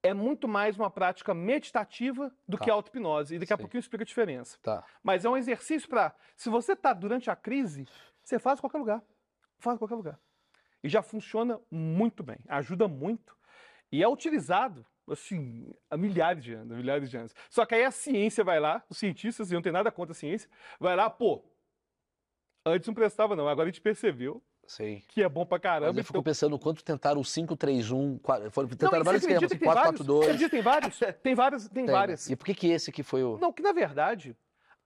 É muito mais uma prática meditativa do Tá. que auto-hipnose. E daqui a Sei. pouquinho eu explico a diferença. Tá. Mas é um exercício para. Se você está durante a crise, você faz em qualquer lugar. Faz em qualquer lugar. E já funciona muito bem. Ajuda muito. E é utilizado, assim, há milhares de anos. Milhares de anos. Só que aí a ciência vai lá, os cientistas, e não tem nada contra a ciência, vai lá, pô. Antes não prestava, não. Agora a gente percebeu Sei. que é bom pra caramba. Mas eu fico então- pensando quanto tentaram o 531, quatro- foram tentaram vários esquemas, acredita que tem vários? 442. Acredita, tem vários? Tem várias, tem, Tem, várias. E por que que esse aqui foi o... Não, que na verdade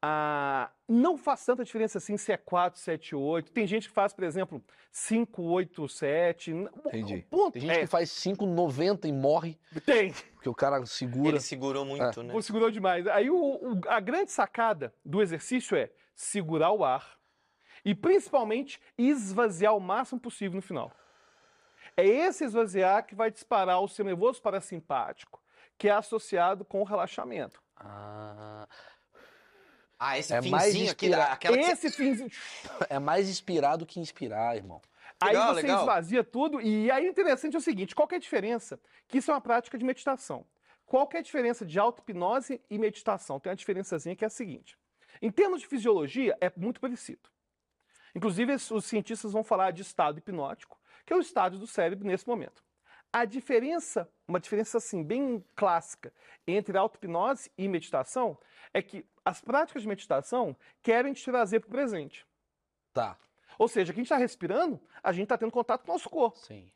ah, não faz tanta diferença assim se é 4, 7, 8. Tem gente que faz, por exemplo, 5, 8, 7. N- o- Entendi. Ponto. Tem gente é, que faz 590 e morre, Tem. porque o cara segura. Ele segurou muito, né? Pô, segurou demais. Aí o- o- a grande sacada do exercício é segurar o ar e principalmente esvaziar o máximo possível no final. É esse esvaziar que vai disparar o seu nervoso parasimpático, que é associado com o relaxamento. Ah, Ah, esse É mais finzinho aqui, aquela Esse finzinho. é mais inspirar do que inspirar, irmão. Aí Legal, você legal. esvazia tudo. E aí o interessante é o seguinte: qual é a diferença? Que isso é uma prática de meditação. Qual é a diferença de auto-hipnose e meditação? Tem uma diferençazinha que é a seguinte. Em termos de fisiologia, é muito parecido. Inclusive, os cientistas vão falar de estado hipnótico, que é o estado do cérebro nesse momento. A diferença, uma diferença assim, bem clássica, entre auto-hipnose e meditação, é que as práticas de meditação querem te trazer para o presente. Tá, Ou seja, quem está respirando, a gente está tendo contato com o nosso corpo. sim.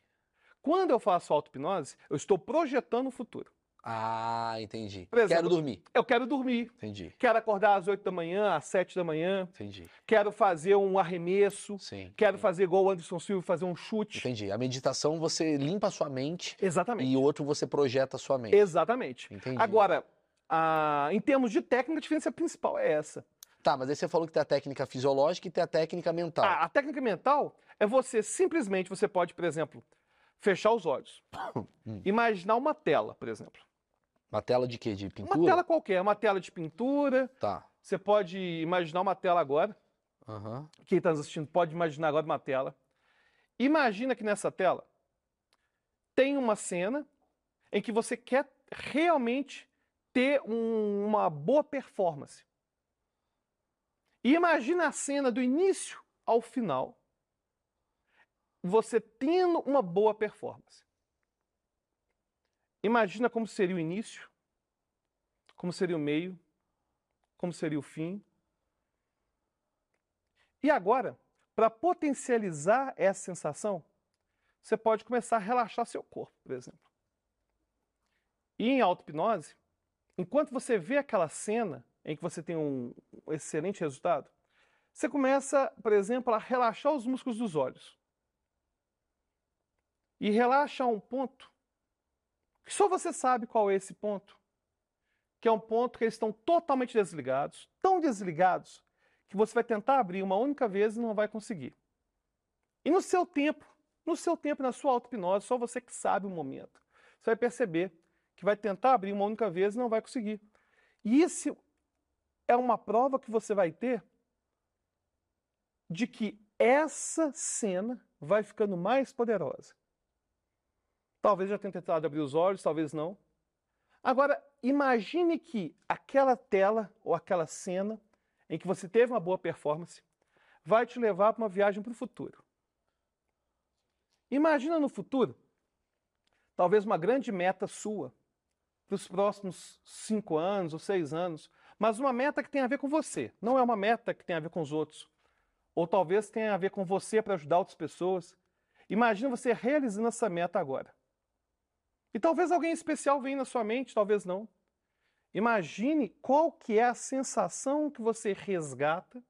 Quando eu faço auto-hipnose, eu estou projetando o futuro. Ah, entendi. Exemplo, Quero dormir. Eu quero dormir, Entendi, quero acordar às 8 da manhã, às 7 da manhã, entendi. quero fazer um arremesso, Sim. quero fazer igual o Anderson Silva, fazer um chute. Entendi. A meditação você limpa a sua mente Exatamente. e o outro você projeta a sua mente. Exatamente. Entendi. Agora, a- em termos de técnica, a diferença principal é essa. Tá, mas aí você falou que tem a técnica fisiológica e tem a técnica mental. A, a técnica mental é você simplesmente, você pode, por exemplo, fechar os olhos. Hum. Imaginar uma tela, por exemplo. Uma tela de quê? De pintura? Uma tela qualquer, uma tela de pintura. Tá. Você pode imaginar uma tela agora. Aham. Quem está assistindo pode imaginar agora uma tela. Imagina que nessa tela tem uma cena em que você quer realmente ter um- uma boa performance. E imagina a cena do início ao final, você tendo uma boa performance. Imagina como seria o início, como seria o meio, como seria o fim. E agora, para potencializar essa sensação, você pode começar a relaxar seu corpo, por exemplo. E em auto-hipnose, enquanto você vê aquela cena em que você tem um excelente resultado, você começa, por exemplo, a relaxar os músculos dos olhos. E relaxa a um ponto que só você sabe qual é esse ponto. Que é um ponto que eles estão totalmente desligados, tão desligados, que você vai tentar abrir uma única vez e não vai conseguir. E no seu tempo, no seu tempo, na sua auto-hipnose, só você que sabe o momento, você vai perceber que vai tentar abrir uma única vez e não vai conseguir. E isso é uma prova que você vai ter de que essa cena vai ficando mais poderosa. Talvez já tenha tentado abrir os olhos, talvez não. Agora, imagine que aquela tela ou aquela cena em que você teve uma boa performance vai te levar para uma viagem para o futuro. Imagina no futuro talvez uma grande meta sua para os próximos cinco anos ou seis anos, mas uma meta que tem a ver com você, não é uma meta que tem a ver com os outros. Ou talvez tenha a ver com você para ajudar outras pessoas. Imagina você realizando essa meta agora. E talvez alguém especial venha na sua mente, talvez não. Imagine qual que é a sensação que você resgata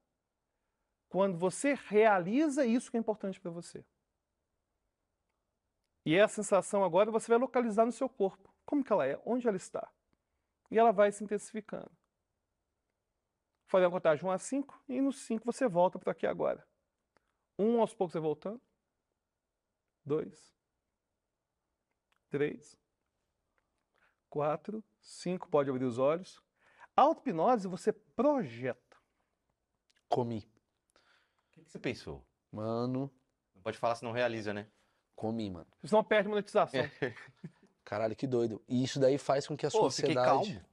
quando você realiza isso que é importante para você. E essa sensação agora você vai localizar no seu corpo. Como que ela é? Onde ela está? E ela vai se intensificando. Fazer uma contagem 1 a 5 e no 5 você volta para aqui agora. Um aos poucos você voltando. Dois. Três. Quatro. Cinco. Pode abrir os olhos. Auto-hipnose você projeta. Comi. O que, que você pensou? Mano, Não pode falar se não realiza, né? comi, mano. Senão perde monetização. Caralho, que doido. E isso daí faz com que a Pô, fiquei sociedade. calmo.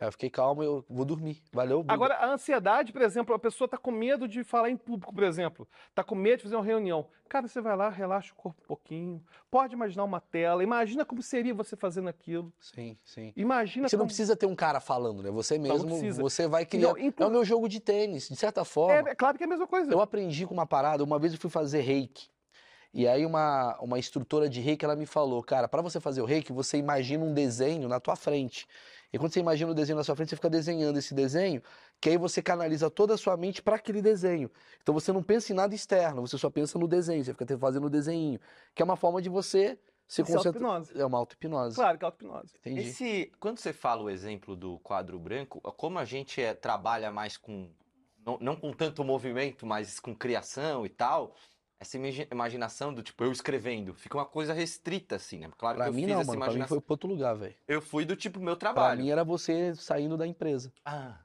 Eu fiquei calmo, eu vou dormir. Valeu, Buda. Agora, a ansiedade, por exemplo, a pessoa está com medo de falar em público, por exemplo. Está com medo de fazer uma reunião. Cara, você vai lá, relaxa o corpo um pouquinho. Pode imaginar uma tela. Imagina como seria você fazendo aquilo. Sim, sim. Imagina Você não como... precisa ter um cara falando, né? Você não mesmo, você vai criar. Não, inclu- É o meu jogo de tênis, de certa forma. É, é claro que é a mesma coisa. Eu aprendi com uma parada, uma vez eu fui fazer reiki. E aí uma, uma instrutora de reiki, ela me falou, cara, para você fazer o reiki, você imagina um desenho na tua frente. E quando você imagina o desenho na sua frente, você fica desenhando esse desenho, que aí você canaliza toda a sua mente para aquele desenho. Então você não pensa em nada externo, você só pensa no desenho, você fica fazendo o desenho, que é uma forma de você se Isso é concentrar. auto-hipnose. É uma auto-hipnose. Claro que é auto-hipnose. Entendi. Esse, quando você fala o exemplo do quadro branco, como a gente é- trabalha mais com, não, não com tanto movimento, mas com criação e tal, essa imagi- imaginação do tipo, eu escrevendo, fica uma coisa restrita, assim, né? Claro Pra que eu mim fiz não, essa mano. Pra mim imaginação. foi pra outro lugar, velho. Eu fui do tipo, meu Pra trabalho. mim era você saindo da empresa. Ah,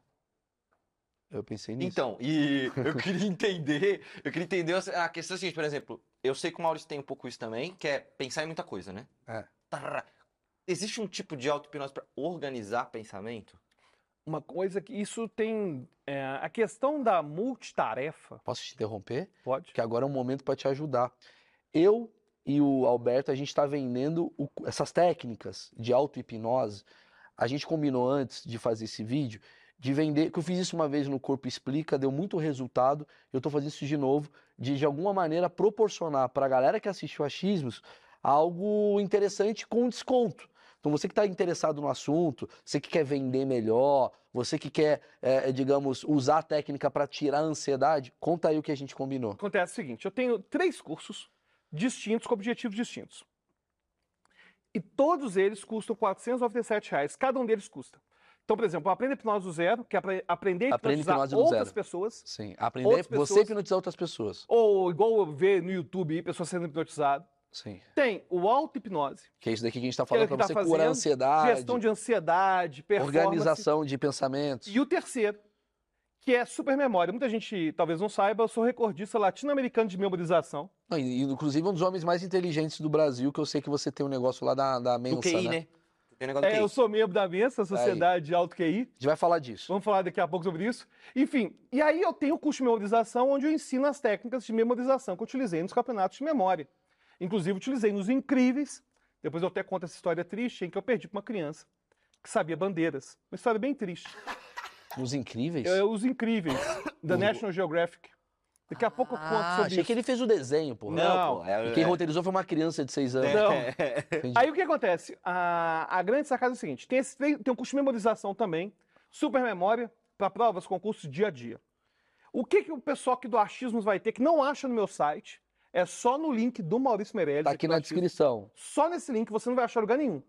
Eu pensei nisso. Então, e eu queria entender, eu queria entender a questão seguinte, por exemplo, eu sei que o Maurício tem um pouco isso também, que é pensar em muita coisa, né? É. Existe um tipo de auto-hipnose para organizar pensamento? Uma coisa que isso tem. é, a questão da multitarefa, Posso te interromper? pode? que agora é um momento para te ajudar. Eu e o Alberto, a gente está vendendo o- essas técnicas de auto-hipnose. A gente combinou antes de fazer esse vídeo de vender, que eu fiz isso uma vez no Corpo Explica, deu muito resultado. Eu estou fazendo isso de novo, de de alguma maneira proporcionar para a galera que assistiu a Xmos algo interessante com desconto. Então você que está interessado no assunto, você que quer vender melhor, você que quer, eh, digamos, usar a técnica para tirar a ansiedade, conta aí o que a gente combinou. Acontece o seguinte: eu tenho três cursos distintos com objetivos distintos. E todos eles custam 497 reais. Cada um deles custa. Então, por exemplo, aprenda hipnose do zero, que é apre- aprender a hipnotizar hipnose outras zero. pessoas. Sim, aprender Outras você pessoas- hipnotizar outras pessoas. Ou igual eu ver no YouTube pessoas sendo hipnotizadas. Sim. Tem o auto-hipnose, Que é isso daqui que a gente tá Que é falando que pra tá você curar a fazendo, ansiedade, gestão de ansiedade, performance. organização de pensamentos. E o terceiro, que é supermemória. Muita gente talvez não saiba, eu sou recordista latino-americano de memorização. Não, e, inclusive um dos homens mais inteligentes do Brasil, que eu sei que você tem um negócio lá da, da Mensa, Do QI, né? né? Tem um negócio do É, eu sou membro da Mensa, Sociedade Alto QI. A gente vai falar disso. Vamos falar daqui a pouco sobre isso. Enfim, e aí eu tenho o curso de memorização, onde eu ensino as técnicas de memorização que eu utilizei nos campeonatos de memória. Inclusive, utilizei nos incríveis. Depois eu até conto essa história triste em que eu perdi para uma criança que sabia bandeiras. Uma história bem triste. Os incríveis? É, os incríveis, da National Geographic. Daqui a pouco eu conto ah, sobre achei isso. que ele fez o desenho, pô. Não. pô. É, quem é- roteirizou foi uma criança de seis anos. Não. Aí o que acontece? A, a grande sacada é o seguinte: tem, esse, tre- tem um curso de memorização também, super memória, para provas, concursos dia a dia. O que, que o pessoal aqui do Achismos vai ter que não acha no meu site? É só no link do Maurício Meirelles. Tá aqui na descrição. Só nesse link você não vai achar lugar nenhum.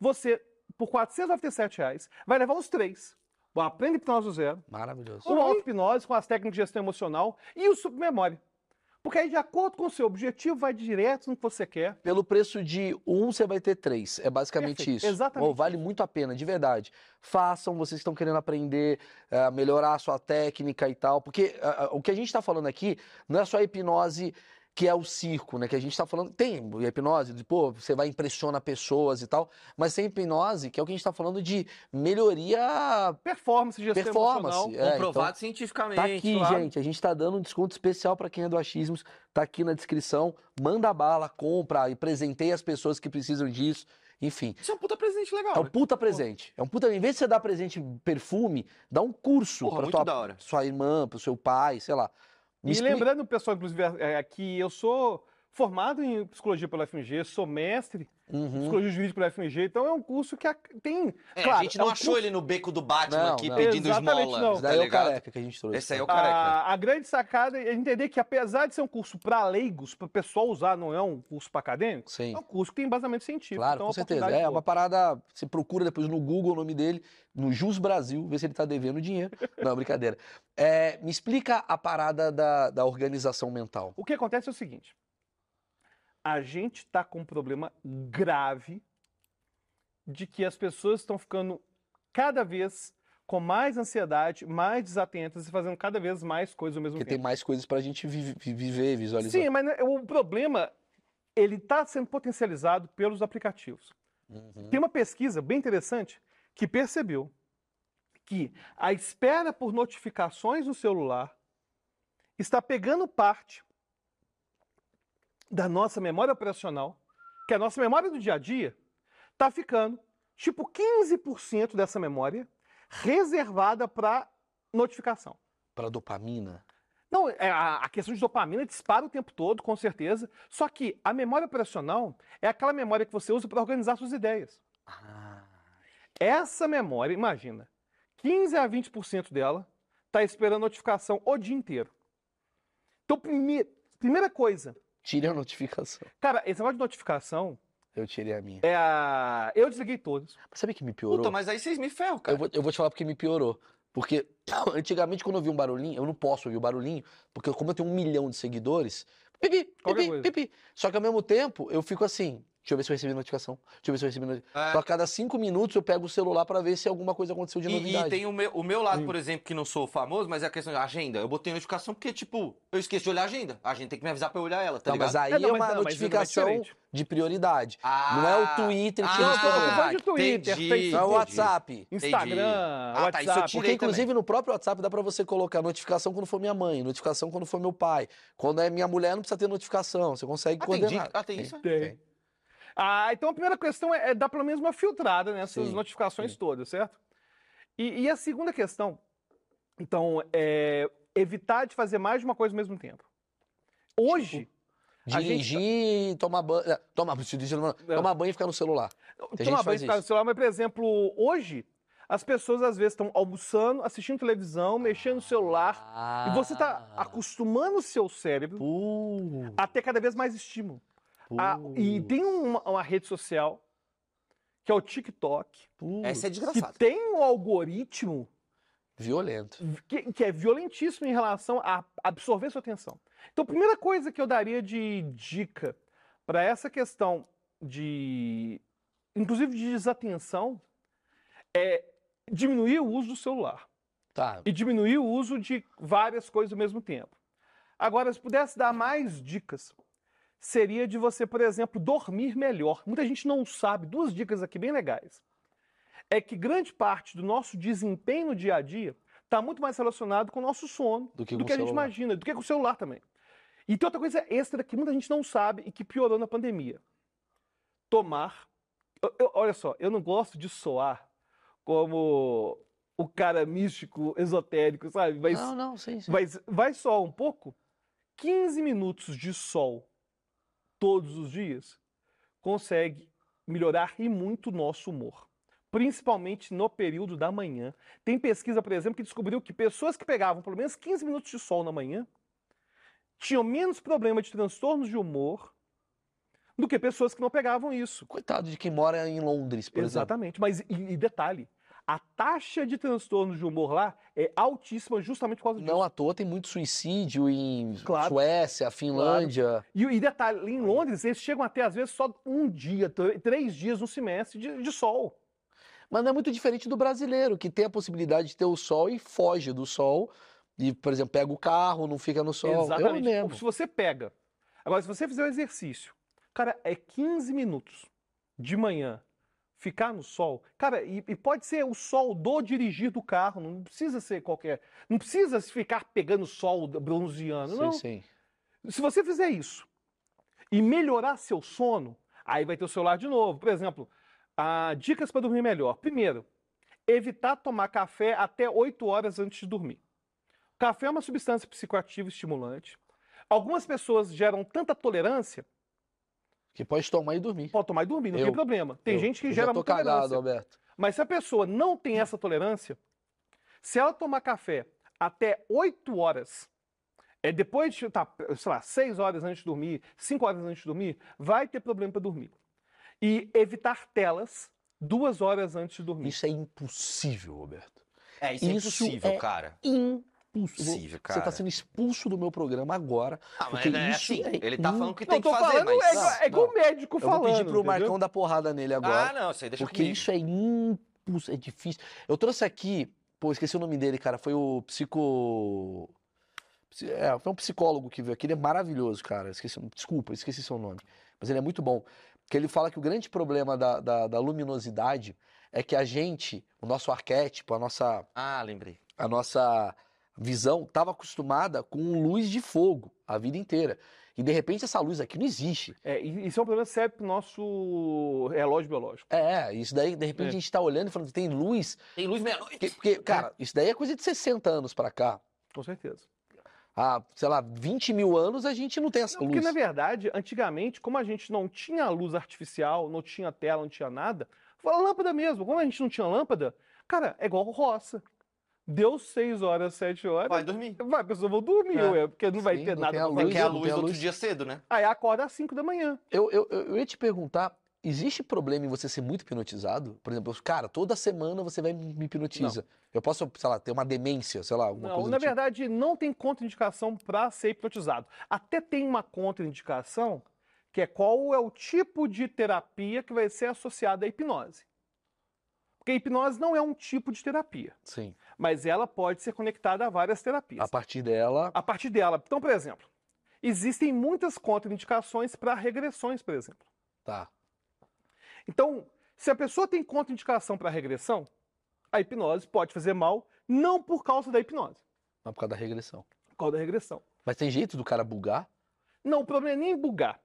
Você, por 497 reais, vai levar os três. O Aprenda Hipnose do Zero, Maravilhoso. o Auto-Hipnose com as técnicas de gestão emocional e o Supermemória. Porque aí, de acordo com o seu objetivo, vai direto no que você quer. Pelo preço de um, você vai ter três. É basicamente Perfeito, isso. exatamente Pô, vale muito a pena, de verdade. Façam, vocês que estão querendo aprender, eh, melhorar a sua técnica e tal. Porque ah, o que a gente está falando aqui não é só a hipnose que é o circo, né? Que a gente tá falando. Tem hipnose, de, pô, você vai impressiona pessoas e tal, mas tem hipnose, que é o que a gente tá falando de melhoria. Performance, gestão Performance, emocional. é, Comprovado então, cientificamente. Tá aqui, claro. gente. A gente tá dando um desconto especial para quem é do Achismos. Tá aqui na descrição. Manda bala, compra e presenteia as pessoas que precisam disso. Enfim, Isso é um puta presente legal. é um né? puta presente. É um puta. Em vez de você dar presente perfume, dá um curso para tua da hora. sua irmã, pro seu pai, sei lá. Me E explica- lembrando, pessoal, inclusive, é, que eu sou formado em psicologia pela FMG, sou mestre em Uhum. psicologia jurídica pela FMG, então é um curso que a- tem. É, claro, a gente é não um achou curso- ele no beco do Batman Não, aqui não. pedindo Exatamente, esmola. não. Esse tá daí é o careca que a gente trouxe. Esse aí é o tá? careca. A, a grande sacada é entender que, apesar de ser um curso para leigos, para o pessoal usar, não é um curso para acadêmicos, Sim. é um curso que tem embasamento científico. Claro, então, com a certeza. É uma parada. Você procura depois no Google o nome dele, no Jus Brasil, vê se ele tá devendo dinheiro. Não, brincadeira. É, me explica a parada da, da organização mental. O que acontece é o seguinte: a gente está com um problema grave de que as pessoas estão ficando cada vez com mais ansiedade, mais desatentas e fazendo cada vez mais coisas ao mesmo Porque tem tempo. mais coisas pra gente vi- vi- viver, visualizar. Sim, mas né, o problema ele está sendo potencializado pelos aplicativos. Uhum. Tem uma pesquisa bem interessante que percebeu que a espera por notificações no celular está pegando parte da nossa memória operacional, que a nossa memória do dia a dia está ficando tipo 15% dessa memória reservada para notificação. Pra dopamina. Não, é, a, a questão de dopamina dispara o tempo todo, com certeza. Só que a memória operacional é aquela memória que você usa para organizar suas ideias. Ah, Essa memória, imagina, 15 a 20% dela está esperando notificação o dia inteiro. Então, prime- primeira coisa, tire a notificação. cara, esse negócio de notificação, Eu tirei a minha. é a... eu desliguei todas. Mas sabe que me piorou? Puta, mas aí vocês me ferram, cara. Eu vou, eu vou te falar porque me piorou. Porque antigamente, quando eu vi um barulhinho, eu não posso ouvir o barulhinho, porque como eu tenho um milhão de seguidores, pipi, pipi, pipi. Só que ao mesmo tempo, eu fico assim, deixa eu ver se eu recebi notificação, deixa eu ver se eu recebi notificação. É. Então, a cada cinco minutos eu pego o celular pra ver se alguma coisa aconteceu de E, novidade. e tem o meu, o meu lado, Sim. por exemplo, que não sou famoso, mas é a questão de agenda. Eu botei notificação porque, tipo, eu esqueço de olhar a agenda. A gente tem que me avisar pra eu olhar ela, tá Não, ligado? mas aí É, não, é uma não, mas não é notificação diferente. de prioridade. Ah, Não é o Twitter que ah, a gente Não, eu tô falando de Twitter, entendi, Facebook. Não é o. WhatsApp. Instagram, Ah, tá, isso eu WhatsApp. tirei Porque, também. inclusive, no próprio WhatsApp dá pra você colocar notificação quando for minha mãe, notificação quando for meu pai. Quando é minha mulher, não precisa ter notificação. Você consegue Ah, tem coordenar. dica? Ah, tem isso? Tem. Ah, então a primeira questão é, é dar pelo menos uma filtrada nessas Sim, notificações sim. todas, certo? E, e a segunda questão, então, é evitar de fazer mais de uma coisa ao mesmo tempo. Hoje, A gente Dirigir, tomar banho. é, Tomar, dirigir, banho e ficar no celular. Tem tomar banho e ficar no celular, mas, por exemplo, hoje, as pessoas às vezes estão almoçando, assistindo televisão, mexendo no celular, e você está Ah. acostumando o seu cérebro Uh, a ter cada vez mais estímulo. Ah, e tem uma, uma rede social, que é o TikTok, uh, Essa é que desgraçada. tem um algoritmo Violento. que, que é violentíssimo em relação a absorver sua atenção. Então, a primeira coisa que eu daria de dica para essa questão de, inclusive de desatenção, é diminuir o uso do celular Tá. e diminuir o uso de várias coisas ao mesmo tempo. Agora, se pudesse dar mais dicas, seria de você, por exemplo, dormir melhor. Muita gente não sabe, duas dicas aqui bem legais. É que grande parte do nosso desempenho no dia a dia está muito mais relacionado com o nosso sono Do que do com que o a gente celular. imagina, do que com o celular também. E tem outra coisa extra que muita gente não sabe e que piorou na pandemia. Tomar. eu- eu- olha só, eu não gosto de soar como o cara místico, esotérico, sabe? Mas, Não, não, sim, sim. mas vai soar um pouco. 15 minutos de sol todos os dias consegue melhorar e muito o nosso humor. Principalmente no período da manhã. Tem pesquisa, por exemplo, que descobriu que pessoas que pegavam pelo menos 15 minutos de sol na manhã tinham menos problema de transtornos de humor do que pessoas que não pegavam isso. Coitado de quem mora em Londres, por exemplo. Exatamente. Mas, e, e detalhe, a taxa de transtornos de humor lá é altíssima justamente por causa disso. Não à toa tem muito suicídio em Claro. Suécia, Finlândia. E, e detalhe, em Londres, eles chegam até, às vezes, só um dia, tr- três dias no semestre de, de sol. Mas não é muito diferente do brasileiro, que tem a possibilidade de ter o sol e foge do sol. E, por exemplo, pega o carro, não fica no sol. Eu Exatamente. mesmo. Se você pega Agora, se você fizer o exercício, cara, é 15 minutos de manhã ficar no sol, cara, e, e pode ser o sol do dirigir do carro, não precisa ser qualquer. Não precisa ficar pegando sol bronzeando, não. sim. Se você fizer isso e melhorar seu sono, aí vai ter o celular de novo. Por exemplo, ah, dicas para dormir melhor. Primeiro, evitar tomar café até 8 horas antes de dormir. Café é uma substância psicoativa estimulante. Algumas pessoas geram tanta tolerância, Que pode tomar e dormir. pode tomar e dormir, não Eu- tem problema. Tem Eu- gente que eu gera já tô muita cagado, tolerância. Alberto. Mas se a pessoa não tem essa tolerância, se ela tomar café até 8 horas, é depois de, tá, sei lá, 6 horas antes de dormir, 5 horas antes de dormir, vai ter problema para dormir. E evitar telas duas horas antes de dormir. Isso é impossível, Roberto. É, isso é Isso impossível, é cara. Impossível. Impossível, Você cara. está sendo expulso do meu programa agora. Ah, mas porque é isso assim, é ele tá falando que Não, tem que fazer, mas... é, igual- é igual Não, o médico Eu falando. vou pedir pro entendeu? Marcão dar porrada nele agora. Ah, não, aí deixa porque comigo. isso é impossível. É difícil. Eu trouxe aqui. Pô, esqueci o nome dele, cara. Foi o psico. psi- É, foi um psicólogo que veio aqui. Ele é maravilhoso, cara. Esqueci, desculpa, esqueci seu nome. Mas ele é muito bom. Que ele fala que o grande problema da, da, da luminosidade é que a gente, o nosso arquétipo, a nossa, Ah, lembrei. a nossa visão estava acostumada com luz de fogo a vida inteira. E de repente essa luz aqui não existe. É, isso é um problema sério pro nosso relógio biológico. É, isso daí, de repente, É. a gente tá olhando e falando, tem luz. Tem luz meia-noite. Porque, porque, cara, isso daí é coisa de 60 anos pra cá. Com certeza. Há, sei lá, 20 mil anos a gente não tem essa Não, porque, luz. na verdade, antigamente, como a gente não tinha luz artificial, não tinha tela, não tinha nada, foi a lâmpada mesmo. Como a gente não tinha lâmpada, cara, é igual roça. Deu 6 horas, 7 horas, Vai dormir. vai, a pessoa vai dormir, É. ué, porque não vai Sim, ter não nada tem a pra luz, fazer. Porque é a não luz tem a do outro luz. dia cedo, né? Aí acorda às 5 da manhã. Eu, eu, eu ia te perguntar, existe problema em você ser muito hipnotizado? Por exemplo, cara, toda semana você vai me hipnotiza. Eu posso, sei lá, ter uma demência, sei lá, alguma Não, coisa na tipo. verdade, não tem contraindicação para ser hipnotizado. Até tem uma contraindicação, que é qual é o tipo de terapia que vai ser associada à hipnose. Porque a hipnose não é um tipo de terapia, Sim. Mas ela pode ser conectada a várias terapias. A partir dela, A partir dela. Então, por exemplo, existem muitas contraindicações para regressões, por exemplo. tá. Então, se a pessoa tem contraindicação para regressão, a hipnose pode fazer mal, não por causa da hipnose, Não por causa da regressão. por causa da regressão. Mas tem jeito do cara bugar? Não, o problema é nem bugar.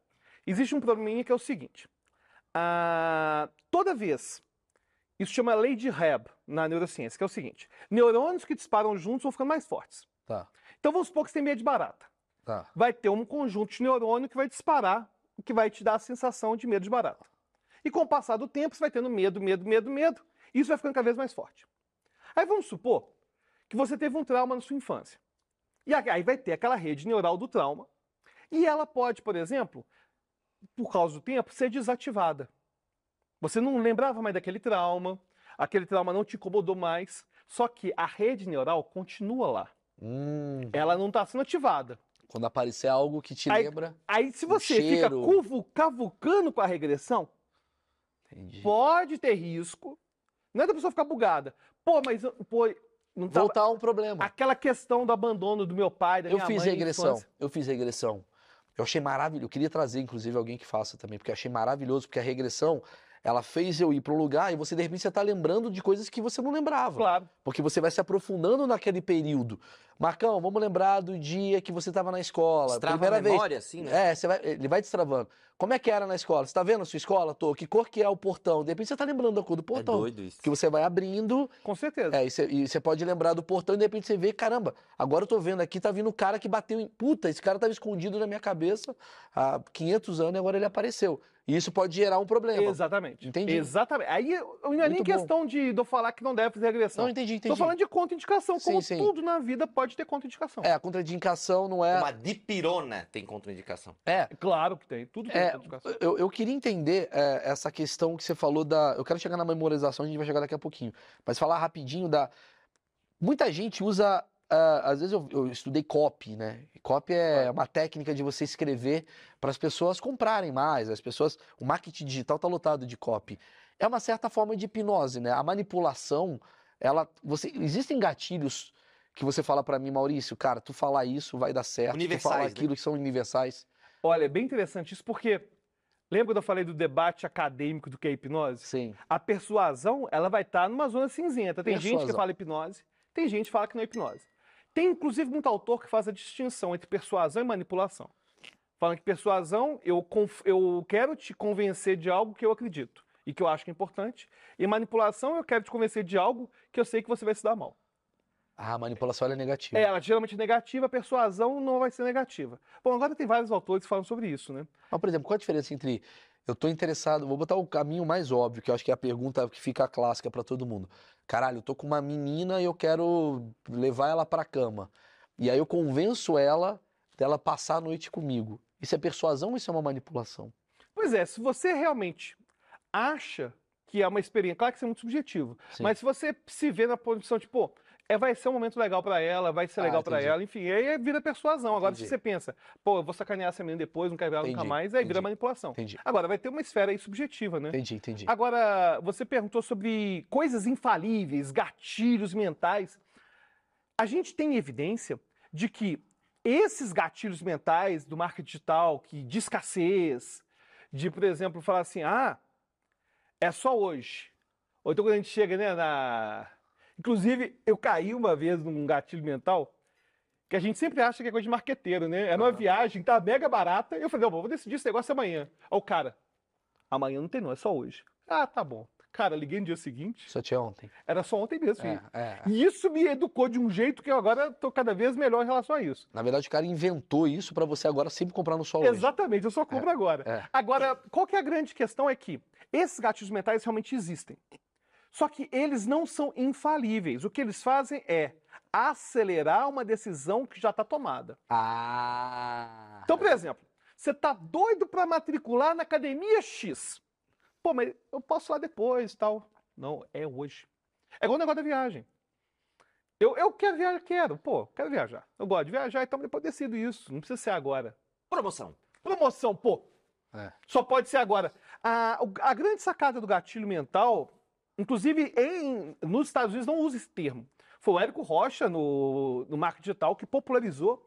Existe um probleminha que é o seguinte. ah, toda vez, isso chama lei de Hebb na neurociência, que é o seguinte. Neurônios que disparam juntos vão ficando mais fortes. Tá, Então vamos supor que você tem medo de barata. tá. Vai ter um conjunto de neurônio que vai disparar, que vai te dar a sensação de medo de barata. E com o passar do tempo, você vai tendo medo, medo, medo, medo, e isso vai ficando cada vez mais forte. Aí vamos supor que você teve um trauma na sua infância. E aí vai ter aquela rede neural do trauma, e ela pode, por exemplo, por causa do tempo, ser desativada. Você não lembrava mais daquele trauma, aquele trauma não te incomodou mais, só que a rede neural continua lá. Hum, Ela não está sendo ativada. quando aparecer algo que te Aí- lembra. Aí, se você fica cuvu- cavucando com a regressão, Entendi. pode ter risco. Não é da pessoa ficar bugada. Pô, mas pô, não tava... Voltar a um problema. Aquela questão do abandono do meu pai, da Eu minha fiz mãe. regressão. infância. Eu fiz regressão. Eu achei maravilhoso. Eu queria trazer, inclusive, alguém que faça também, porque eu achei maravilhoso, porque a regressão, ela fez eu ir para um lugar e você, de repente, você tá lembrando de coisas que você não lembrava. Claro. Porque você vai se aprofundando naquele período. Marcão, vamos lembrar do dia que você estava na escola. Destrava primeira a vez. memória, assim, né? É, você vai, ele vai destravando. Como é que era na escola? Você tá vendo a sua escola? Tô. Que cor que é o portão? De repente você tá lembrando da cor do É portão. doido isso. Que você vai abrindo, Com certeza. é, e você, e você pode lembrar do portão e de repente você vê, caramba, agora eu tô vendo aqui, tá vindo o cara que bateu em. Puta, esse cara tava escondido na minha cabeça há 500 anos e agora ele apareceu. E isso pode gerar um problema. Exatamente. Entendi. Exatamente. Aí não é nem bom. questão de, de eu falar que não deve fazer regressão. Não, entendi, entendi. Tô falando de contraindicação. Sim, Como sim. tudo na vida pode ter contraindicação. É, a contraindicação não é. Uma dipirona tem contraindicação. É, Claro que tem. Tudo tem É, contraindicação. eu, eu queria entender é, essa questão que você falou da. Eu quero chegar na memorização, a gente vai chegar daqui a pouquinho. Mas falar rapidinho da. Muita gente usa. Ah, às vezes eu, eu estudei copy, né? Copy é uma técnica de você escrever para as pessoas comprarem mais. As pessoas. O marketing digital tá lotado de copy. É uma certa forma de hipnose, né? A manipulação, ela. Você, existem gatilhos que você fala para mim, Maurício, cara, tu falar isso vai dar certo. tu Universais, falar né? aquilo que são universais. Olha, é bem interessante isso, porque lembra quando eu falei do debate acadêmico do que é hipnose? Sim. A persuasão, ela vai estar numa zona cinzenta. Tem gente que Persuasão. fala hipnose, tem gente que fala que não é hipnose. Tem, inclusive, muito autor que faz a distinção entre persuasão e manipulação. Falando que persuasão, eu, eu quero te convencer de algo que eu acredito e que eu acho que é importante. E manipulação, eu quero te convencer de algo que eu sei que você vai se dar mal. Ah, a manipulação ela é negativa. É, ela geralmente é negativa, a persuasão não vai ser negativa. Bom, agora tem vários autores que falam sobre isso, né? Mas, por exemplo, qual a diferença entre eu tô interessado, vou botar o caminho mais óbvio, que eu acho que é a pergunta que fica clássica pra todo mundo. Caralho, eu tô com uma menina e eu quero levar ela pra cama. E aí eu convenço ela dela passar a noite comigo. Isso é persuasão ou isso é uma manipulação? Pois é, se você realmente acha que é uma experiência, claro que isso é muito subjetivo, Sim. mas se você se vê na posição de, pô, é, vai ser um momento legal pra ela, vai ser Ah, legal pra entendi. ela, enfim, aí é- vira persuasão. Agora, se Entendi. você pensa, pô, eu vou sacanear essa menina depois, não quero ver ela nunca Entendi, mais, aí vira entendi. manipulação. Entendi. Agora, vai ter uma esfera aí subjetiva, né? Entendi, entendi. Agora, você perguntou sobre coisas infalíveis, gatilhos mentais. A gente tem evidência de que esses gatilhos mentais do marketing digital, que de escassez, de, por exemplo, falar assim, ah, é só hoje. Ou então quando a gente chega, né, na... Inclusive, eu caí uma vez num gatilho mental que a gente sempre acha que é coisa de marqueteiro, né? Era uma Aham. viagem, tá mega barata, e eu falei, não, vou decidir esse negócio amanhã. Aí o cara, amanhã não tem não, é só hoje. Ah, tá bom. Cara, liguei no dia seguinte, Só tinha ontem. era só ontem mesmo. É, é. E isso me educou de um jeito que eu agora tô cada vez melhor em relação a isso. Na verdade, o cara inventou isso pra você agora sempre comprar no sol hoje. Exatamente, eu só compro agora. é. Agora, qual que é a grande questão é que esses gatilhos mentais realmente existem. Só que eles não são infalíveis. O que eles fazem é acelerar uma decisão que já está tomada. Ah. Então, por exemplo, você tá doido para matricular na academia X. Pô, mas eu posso ir lá depois e tal. Não, é hoje. É igual o negócio da viagem. Eu, eu quero viajar, quero. Pô, quero viajar. Eu gosto de viajar, então depois decido isso. Não precisa ser agora. Promoção. Promoção, pô. É. Só pode ser agora. A, a grande sacada do gatilho mental, inclusive em, nos Estados Unidos não usa esse termo. Foi o Érico Rocha, no, no marketing digital, que popularizou.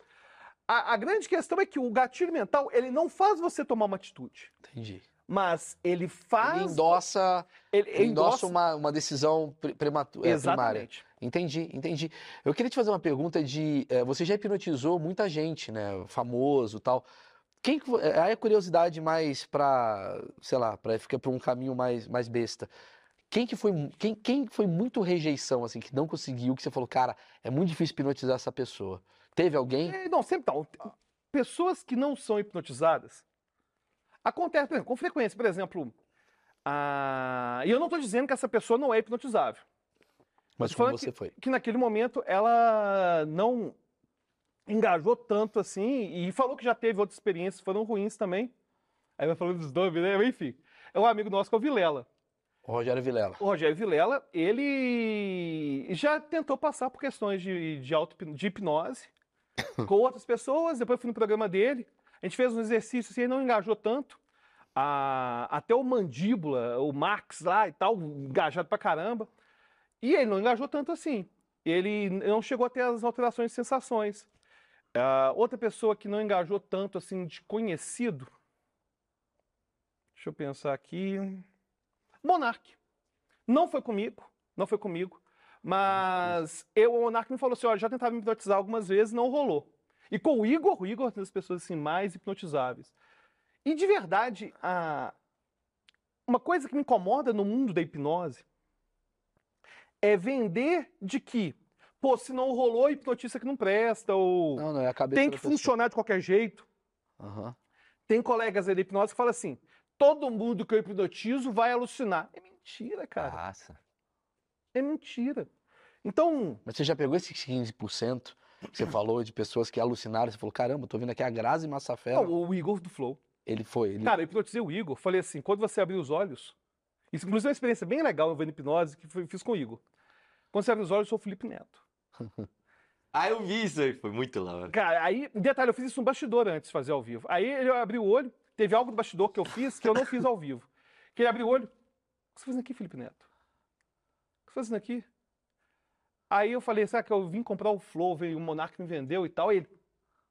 A, a grande questão é que o gatilho mental, ele não faz você tomar uma atitude, Entendi. mas ele faz... Ele endossa, ele ele endossa uma, uma decisão pre- prematu- é, primária. Exatamente. Entendi, entendi. Eu queria te fazer uma pergunta de. eh, você já hipnotizou muita gente, né? Famoso tal. Quem aí a curiosidade mais pra, sei lá, para ficar por um caminho mais, mais besta. Quem que foi, quem, quem foi muito rejeição, assim, que não conseguiu, que você falou, cara, é muito difícil hipnotizar essa pessoa? Teve alguém? É, não, sempre então. Pessoas que não são hipnotizadas acontece, por exemplo, com frequência. Por exemplo, a... e eu não estou dizendo que essa pessoa não é hipnotizável. Mas como você foi? que naquele momento ela não engajou tanto assim e falou que já teve outras experiências que foram ruins também. Aí vai falando dos nomes, né? Enfim, é um amigo nosso que é o Vilela. O Rogério Vilela. O Rogério Vilela, ele já tentou passar por questões de, de, auto, de hipnose com outras pessoas, depois fui no programa dele, a gente fez um exercício assim, ele não engajou tanto. A- até o Mandíbula, o Max lá e tal, engajado pra caramba. E ele não engajou tanto assim. Ele não chegou a ter as alterações de sensações. Ah, outra pessoa que não engajou tanto assim de conhecido. Deixa eu pensar aqui. Monark. Não foi comigo, não foi comigo. Mas eu, o Monark me falou assim: olha, já tentava me hipnotizar algumas vezes, não rolou. E com o Igor, o Igor é uma das pessoas assim, mais hipnotizáveis. E de verdade, a... uma coisa que me incomoda no mundo da hipnose é vender de que, pô, se não rolou, hipnotista que não presta, ou Não, não, é a cabeça tem que pessoa. funcionar de qualquer jeito. Aham. Tem colegas aí da hipnose que falam assim: todo mundo que eu hipnotizo vai alucinar. É mentira, cara. Nossa. É mentira. Então, Mas você já pegou esses 15% que você falou de pessoas que alucinaram? Você falou, caramba, tô vendo aqui a Grazi Massafera. não, o Igor do Flow. Ele foi, ele... Cara, eu hipnotizei o Igor. Falei assim: quando você abrir os olhos. Isso, inclusive, é uma experiência bem legal eu vendo hipnose que foi- fiz com o Igor. Quando você abre os olhos, eu sou o Felipe Neto. Ah, eu vi isso aí. Foi muito lá. hora. Cara, aí, detalhe, eu fiz isso no bastidor antes de fazer ao vivo. Aí ele abriu o olho, teve algo do bastidor que eu fiz que eu não fiz ao vivo. Que ele abriu o olho. O que você tá fazendo aqui, Felipe Neto? O que você tá fazendo aqui? Aí eu falei, será que eu vim comprar o Flow, veio o Monark me vendeu e tal? Aí ele,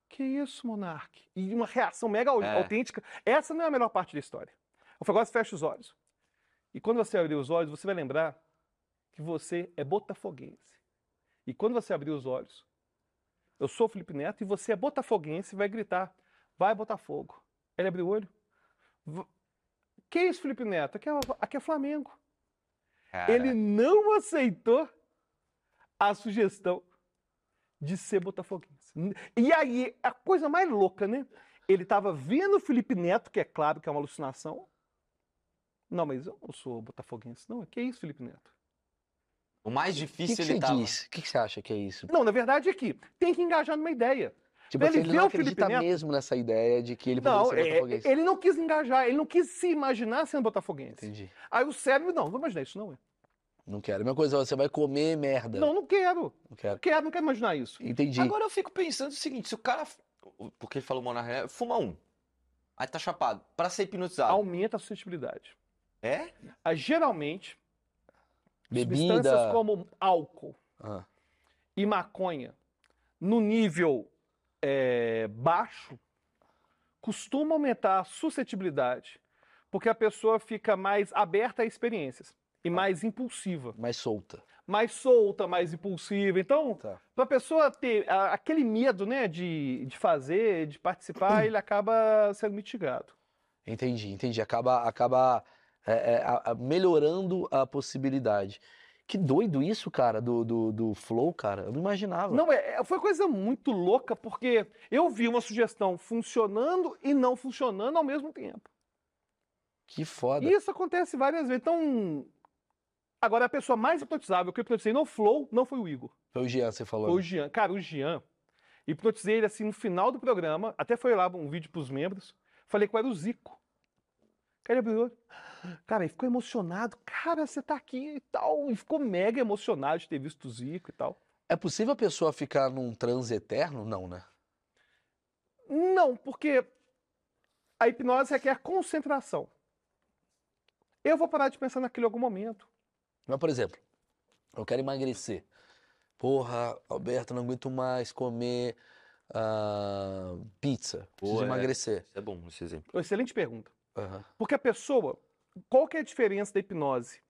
Que isso, Monark? E uma reação mega É. autêntica. Essa não é a melhor parte da história. Eu falei, agora fecha os olhos. E quando você abrir os olhos, você vai lembrar que você é botafoguense. E quando você abrir os olhos, eu sou o Felipe Neto e você é botafoguense e vai gritar, vai Botafogo. Ele abriu o olho. Que isso, Felipe Neto? Aqui é, aqui é Flamengo. Cara, Ele não aceitou a sugestão de ser botafoguense. E aí, a coisa mais louca, né? Ele estava vendo o Felipe Neto, que é claro que é uma alucinação. Não, mas eu não sou botafoguense, não. Que isso, Felipe Neto? O mais O que, difícil que ele tava. O que, que você acha que é isso? Não, na verdade é que tem que engajar numa ideia. Tipo Ele ele não acredita mesmo nessa ideia de que ele poderia Não, ser é- botafoguense. ele não quis engajar, ele não quis se imaginar sendo botafoguense. Entendi. Aí o cérebro, não, vou imaginar isso, não. é. Não quero. A mesma coisa, você vai comer merda. Não, não quero. Não quero. Não quero, não quero imaginar isso. Entendi. Agora eu fico pensando o seguinte: se o cara. Porque ele falou monarca, fuma um. Aí tá chapado. Pra ser hipnotizado. Aumenta a suscetibilidade. É? Ah, geralmente, Bebida. substâncias como álcool Ah, e maconha, no nível é, baixo, costuma aumentar a suscetibilidade, porque a pessoa fica mais aberta a experiências e mais impulsiva, mais solta. mais solta, mais impulsiva. Então, Tá. para a pessoa ter a- aquele medo né, de, de fazer, de participar, ele acaba sendo mitigado. Entendi, entendi. Acaba, acaba é, é, a- a- melhorando a possibilidade. Que doido isso, cara, do, do, do flow, cara. Eu não imaginava. Não, é, é- foi coisa muito louca, porque eu vi uma sugestão funcionando e não funcionando ao mesmo tempo. Que foda. E isso acontece várias vezes. Então, agora a pessoa mais hipnotizável que eu hipnotizei no Flow não foi o Igor, Foi o Jean, você falou. foi o Jean. Cara, o Jean, hipnotizei ele assim no final do programa, até foi lá um vídeo pros membros, falei que era o Zico. Cara, ele abriu o olho. Cara, ele ficou emocionado. Cara, você tá aqui e tal. E ficou mega emocionado de ter visto o Zico e tal. É possível a pessoa ficar num transe eterno? Não, né? Não, porque a hipnose requer concentração. Eu vou parar de pensar naquilo em algum momento. Mas, por exemplo, eu quero emagrecer. Porra, Alberto, não aguento mais comer ah, pizza. Preciso Pô, é. emagrecer. Isso é bom esse exemplo. Excelente pergunta. Aham. Porque a pessoa, qual que é a diferença da hipnose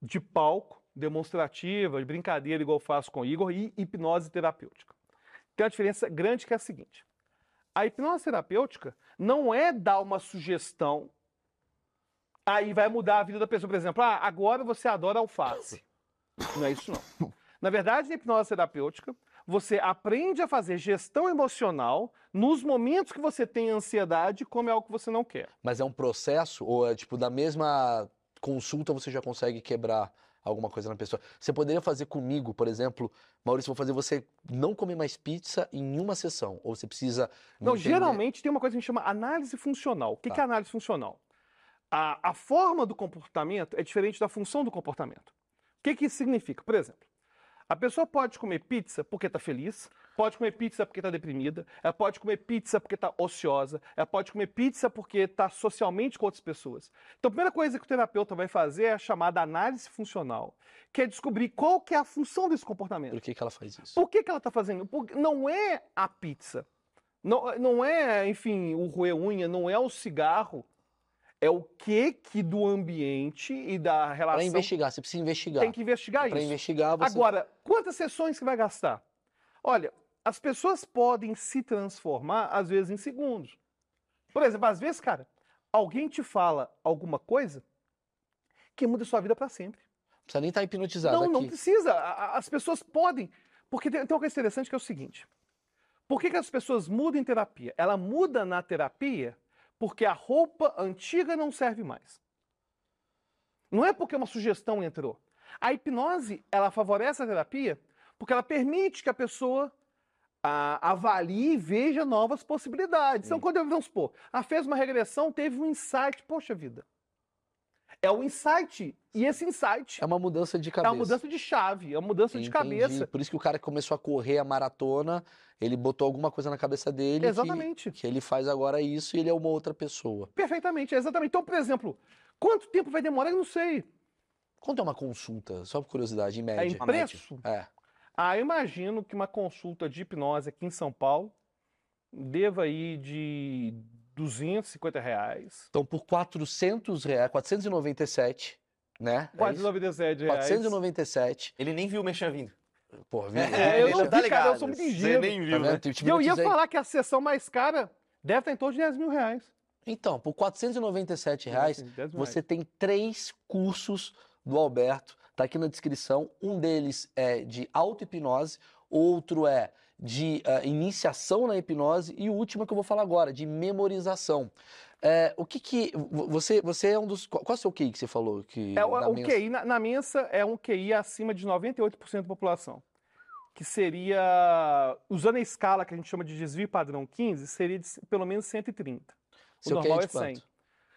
de palco, demonstrativa, de brincadeira, igual eu faço com o Igor, e hipnose terapêutica? Tem uma diferença grande que é a seguinte: a hipnose terapêutica não é dar uma sugestão, aí vai mudar a vida da pessoa. Por exemplo, ah, agora você adora alface. Não é isso, não. Na verdade, na hipnose terapêutica, você aprende a fazer gestão emocional nos momentos que você tem ansiedade, como é algo que você não quer. Mas é um processo, ou é tipo, da mesma consulta você já consegue quebrar alguma coisa na pessoa? Você poderia fazer comigo, por exemplo, Maurício, vou fazer você não comer mais pizza em uma sessão, ou você precisa. Não, entender- geralmente tem uma coisa que a gente chama análise funcional. O que, Tá. que é análise funcional? A, a forma do comportamento é diferente da função do comportamento. O que, que isso significa? Por exemplo, a pessoa pode comer pizza porque está feliz, pode comer pizza porque está deprimida, ela pode comer pizza porque está ociosa, ela pode comer pizza porque está socialmente com outras pessoas. Então, a primeira coisa que o terapeuta vai fazer é a chamada análise funcional, que é descobrir qual que é a função desse comportamento. Por que, que ela faz isso? Por que, que ela está fazendo? Porque não é a pizza. Não, não é, enfim, o roer unha, não é o cigarro. É o que que do ambiente e da Para relação investigar, você precisa investigar. tem que investigar Para isso. investigar, você. Agora, quantas sessões que vai gastar? Olha, as pessoas podem se transformar, às vezes, em segundos. Por exemplo, às vezes, cara, alguém te fala alguma coisa que muda a sua vida para sempre. Não precisa nem estar hipnotizado Não, aqui. não precisa. As pessoas podem. Porque tem, tem uma coisa interessante que é o seguinte: por que, que as pessoas mudam em terapia? Ela muda na terapia porque a roupa antiga não serve mais. Não é porque uma sugestão entrou. A hipnose, ela favorece a terapia porque ela permite que a pessoa ah, avalie e veja novas possibilidades. Então, quando eu, vamos supor, ela fez uma regressão, teve um insight, poxa vida. É o insight. E esse insight É uma mudança de é cabeça. uma mudança de chave, é uma mudança de Entendi. cabeça. Por isso que o cara que começou a correr a maratona, ele botou alguma coisa na cabeça dele que- Exatamente. que, ele faz agora isso e ele é uma outra pessoa. Perfeitamente, exatamente. Então, por exemplo, quanto tempo vai demorar? Eu não sei. Quanto é uma consulta? Só por curiosidade, em É média. em preço? É. Ah, eu imagino que uma consulta de hipnose aqui em São Paulo devo aí de 250 reais. Então, por 400 reais, 497, né? É isso? 497 reais. 497. Ele nem viu o Mechan vindo. Pô, viu? É, eu não Tá vi, cara, eu ligado? sou muito Você ingênuo. nem Tá viu, né? vendo? Te E eu ia hipnotizei. falar que a sessão mais cara deve estar em torno de 10 mil reais. Então, por 497 reais, 10 mil você tem três cursos do Alberto. Tá aqui na descrição. Um deles é de auto-hipnose, outro é de ah, iniciação na hipnose e o último que eu vou falar agora, de memorização. É, o que que... vo- Você, você é um dos... Qual, é o seu QI que você falou? Que, É, o, o mensa? QI na, na mensa é um QI acima de 98% da população. Que seria, usando a escala que a gente chama de desvio padrão 15, seria de pelo menos 130. O Seu QI normal de é 100. quanto?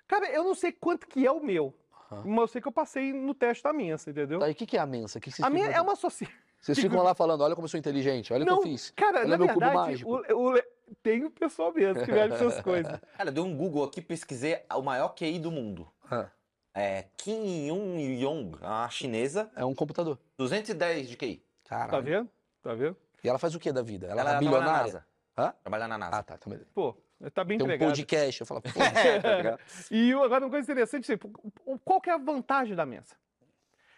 Cara, eu não sei quanto que é o meu, Aham. mas eu sei que eu passei no teste da mensa, entendeu? Tá, e o que que é a mensa? O que que A minha é uma sociedade. Vocês ficam lá falando, olha como eu sou inteligente, olha o que eu fiz. cara, Olha na meu cubo verdade, mágico. o, o, tem o pessoal mesmo que mexe essas coisas. Cara, deu um Google aqui, pesquisei o maior QI do mundo. Ah, É Kim Yun Yong, a chinesa, é um computador. 210 de QI. Caralho. Tá vendo? Tá vendo? E ela faz o que da vida? Ela, é trabalha na bilionária? NASA. Hã? Trabalha na NASA. Ah, tá, tá beleza. Pô, tá bem Tem um podcast, eu falo, pô, É, tá? E agora uma coisa interessante, tipo, o- qual que é a vantagem da mensa?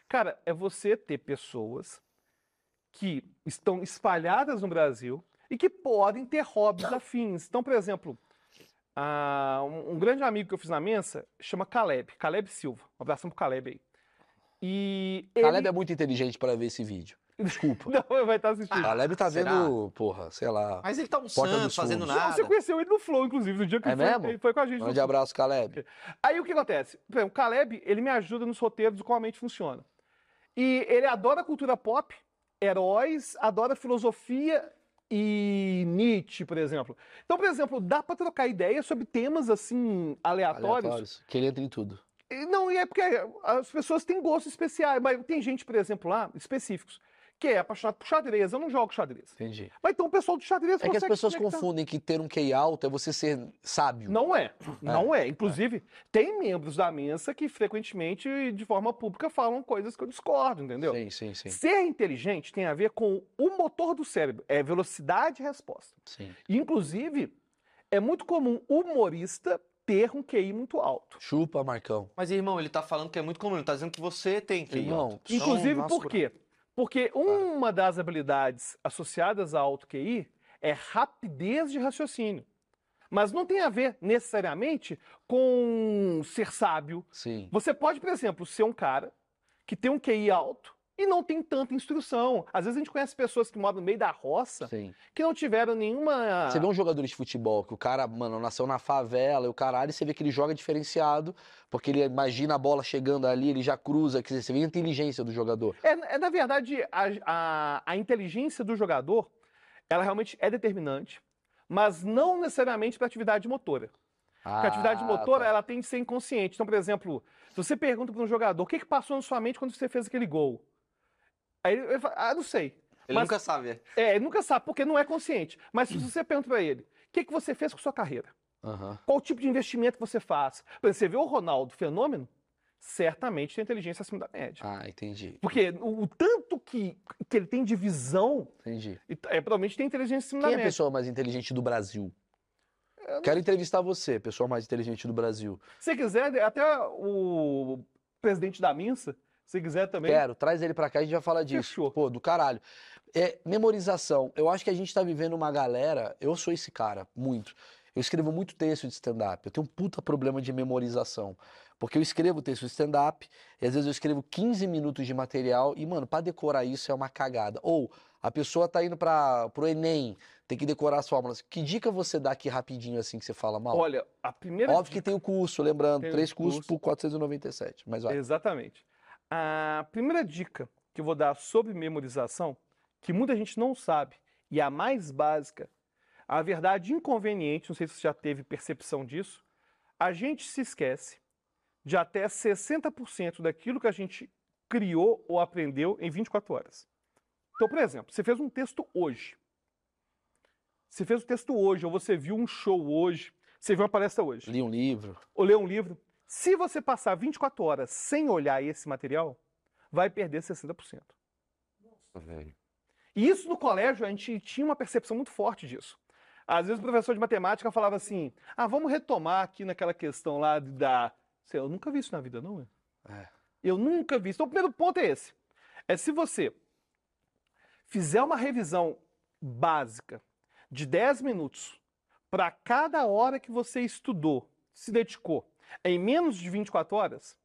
Cara, é você ter pessoas que estão espalhadas no Brasil e que podem ter hobbies afins. Então, por exemplo, ah, um, um grande amigo que eu fiz na mensa chama Caleb, Caleb Silva. Um abração pro Caleb aí. E ele... Caleb é muito inteligente para ver esse vídeo. Desculpa. Não, vai estar assistindo. Caleb tá será? vendo, porra, sei lá. Mas ele tá almoçando, dos fazendo nada. Você conheceu ele no Flow, inclusive, no dia que É ele foi, ele foi com a gente. no Grande abraço, Caleb. Aí o que acontece? Por exemplo, o Caleb, ele me ajuda nos roteiros de como a mente funciona. E ele adora cultura pop, heróis, adora filosofia e Nietzsche, por exemplo. Então, por exemplo, dá pra trocar ideias sobre temas assim aleatórios. Aleatórios. Que ele entra em tudo. Não, e é porque as pessoas têm gostos especiais, mas tem gente, por exemplo, lá, específicos, que é apaixonado por xadrez. Eu não jogo xadrez. Entendi. Mas então o pessoal do xadrez É que as pessoas conectar. confundem que ter um QI alto é você ser sábio. Não é, não é. Inclusive, tem membros da mensa que frequentemente, de forma pública, falam coisas que eu discordo, entendeu? Sim, sim, sim. Ser inteligente tem a ver com o motor do cérebro, é velocidade e resposta. sim. E, inclusive, é muito comum humorista ter um QI muito alto. Chupa, Marcão. Mas, irmão, ele tá falando que é muito comum. Ele tá dizendo que você tem QI. Irmão, alto. Inclusive, por quê? Porque uma das habilidades associadas a alto QI é rapidez de raciocínio. Mas não tem a ver necessariamente com ser sábio. Sim. Você pode, por exemplo, ser um cara que tem um QI alto e não tem tanta instrução. Às vezes a gente conhece pessoas que moram no meio da roça Sim. que não tiveram nenhuma. Você vê um jogador de futebol que o cara, mano, nasceu na favela e o caralho, e você vê que ele joga diferenciado, porque ele imagina a bola chegando ali, ele já cruza, quer dizer, você vê a inteligência do jogador. É, é, na verdade, a, a- a inteligência do jogador, ela realmente é determinante, mas não necessariamente para atividade motora. Porque a atividade Ah, motora, tá. ela tem de ser inconsciente. Então, por exemplo, se você pergunta para um jogador o que, que passou na sua mente quando você fez aquele gol, aí ele fala, ah, não sei. Ele Mas- nunca sabe. é. É, ele nunca sabe, porque não é consciente. Mas se você pergunta para ele, o que, que você fez com sua carreira? Aham. Qual tipo de investimento que você faz? Exemplo, você vê o Ronaldo fenômeno, certamente tem inteligência acima da média. Ah, entendi. Porque o, o tanto que, que ele tem de visão, Entendi. é, provavelmente tem inteligência acima Quem é da a média. pessoa mais inteligente do Brasil? Quero entrevistar você, pessoa mais inteligente do Brasil. Se quiser, até o presidente da Minsa, se quiser também. Quero, traz ele pra cá e a gente vai falar disso. Fechou. Pô, do caralho. É, memorização. Eu acho que a gente tá vivendo uma galera. Eu sou esse cara, muito. Eu escrevo muito texto de stand-up. Eu tenho um puta problema de memorização. Porque eu escrevo texto de stand-up, e às vezes eu escrevo 15 minutos de material, e, mano, pra decorar isso é uma cagada. Ou a pessoa tá indo pra, pro Enem, tem que decorar as fórmulas. Que dica você dá aqui rapidinho assim que você fala mal? Olha, a primeira. Óbvio que tem o curso, lembrando, Tem três cursos curso. por 497. Mas vai. Exatamente. A primeira dica que eu vou dar sobre memorização, que muita gente não sabe, e a mais básica, a verdade inconveniente, não sei se você já teve percepção disso, a gente se esquece de até 60% daquilo que a gente criou ou aprendeu em 24 horas. Então, por exemplo, você fez um texto hoje. Você fez um texto hoje, ou você viu um show hoje, você viu uma palestra hoje Li um livro. ou ler um livro, se você passar 24 horas sem olhar esse material, vai perder 60%. Velho. E isso no colégio, a gente tinha uma percepção muito forte disso. Às vezes o professor de matemática falava assim: ah, vamos retomar aqui naquela questão lá da. Sei, Eu nunca vi isso na vida, não é? É. Eu nunca vi isso. Então, o primeiro ponto é esse. É se você fizer uma revisão básica de 10 minutos para cada hora que você estudou, se dedicou, em menos de 24 horas,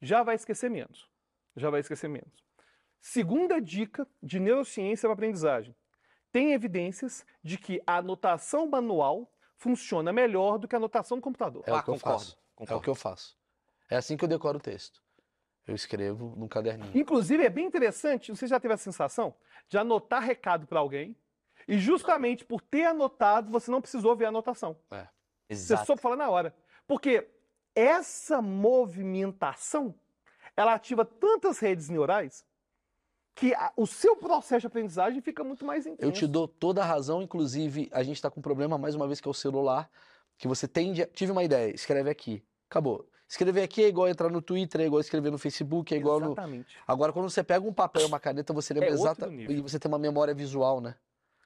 já vai esquecer menos. Já vai esquecer menos. Segunda dica de neurociência para aprendizagem. Tem evidências de que a anotação manual funciona melhor do que a anotação do computador. É o Ah, que eu concordo, faço. É concordo. o que eu faço. É assim que eu decoro o texto. Eu escrevo num caderninho. Inclusive, é bem interessante, você já teve a sensação de anotar recado para alguém e justamente por ter anotado, você não precisou ver a anotação. Você Exato. soube falar na hora. Porque essa movimentação, ela ativa tantas redes neurais que a- o seu processo de aprendizagem fica muito mais intenso. Eu te dou toda a razão, inclusive a gente tá com um problema mais uma vez que é o celular, que você tende, tive uma ideia, escreve aqui, acabou. Escrever aqui é igual entrar no Twitter, é igual escrever no Facebook, é igual no Exatamente. Agora quando você pega um papel e uma caneta, você lembra É outro exata nível. e você tem uma memória visual, né?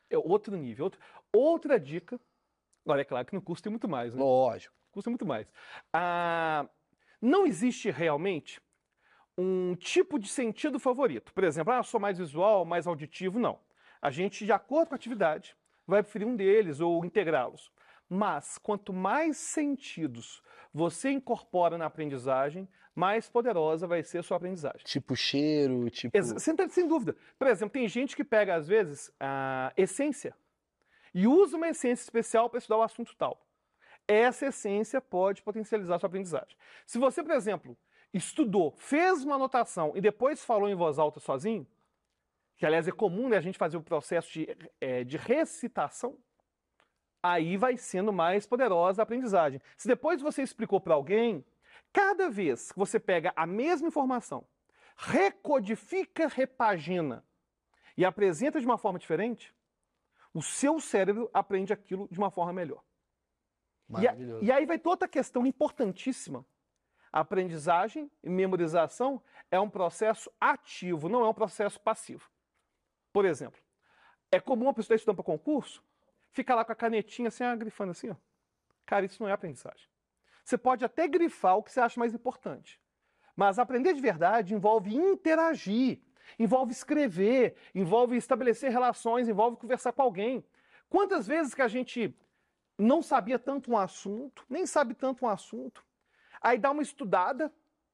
É outro nível. Outro- Outra dica. Agora, é claro que no curso tem muito mais, né? Lógico. Custa muito mais. Ah, não existe realmente um tipo de sentido favorito. Por exemplo, ah, sou mais visual, mais auditivo, não. A gente, de acordo com a atividade, vai preferir um deles ou integrá-los. Mas quanto mais sentidos você incorpora na aprendizagem, mais poderosa vai ser a sua aprendizagem. Tipo cheiro, tipo Sem, sem dúvida. Por exemplo, tem gente que pega, às vezes, a essência e usa uma essência especial para estudar o assunto tal. Essa essência pode potencializar a sua aprendizagem. Se você, por exemplo, estudou, fez uma anotação e depois falou em voz alta sozinho, que aliás é comum né, a gente fazer o processo de, eh, de recitação, aí vai sendo mais poderosa a aprendizagem. Se depois você explicou para alguém, cada vez que você pega a mesma informação, recodifica, repagina e apresenta de uma forma diferente, o seu cérebro aprende aquilo de uma forma melhor. E, a- e aí vai toda a questão importantíssima. A aprendizagem e memorização é um processo ativo, não é um processo passivo. Por exemplo, é comum a pessoa estar estudando para concurso, fica lá com a canetinha assim, ah, grifando assim, ó. Cara, isso não é aprendizagem. Você pode até grifar o que você acha mais importante. Mas aprender de verdade envolve interagir, envolve escrever, envolve estabelecer relações, envolve conversar com alguém. Quantas vezes que a gente não sabia tanto um assunto, nem sabe tanto um assunto, aí dá uma estudada,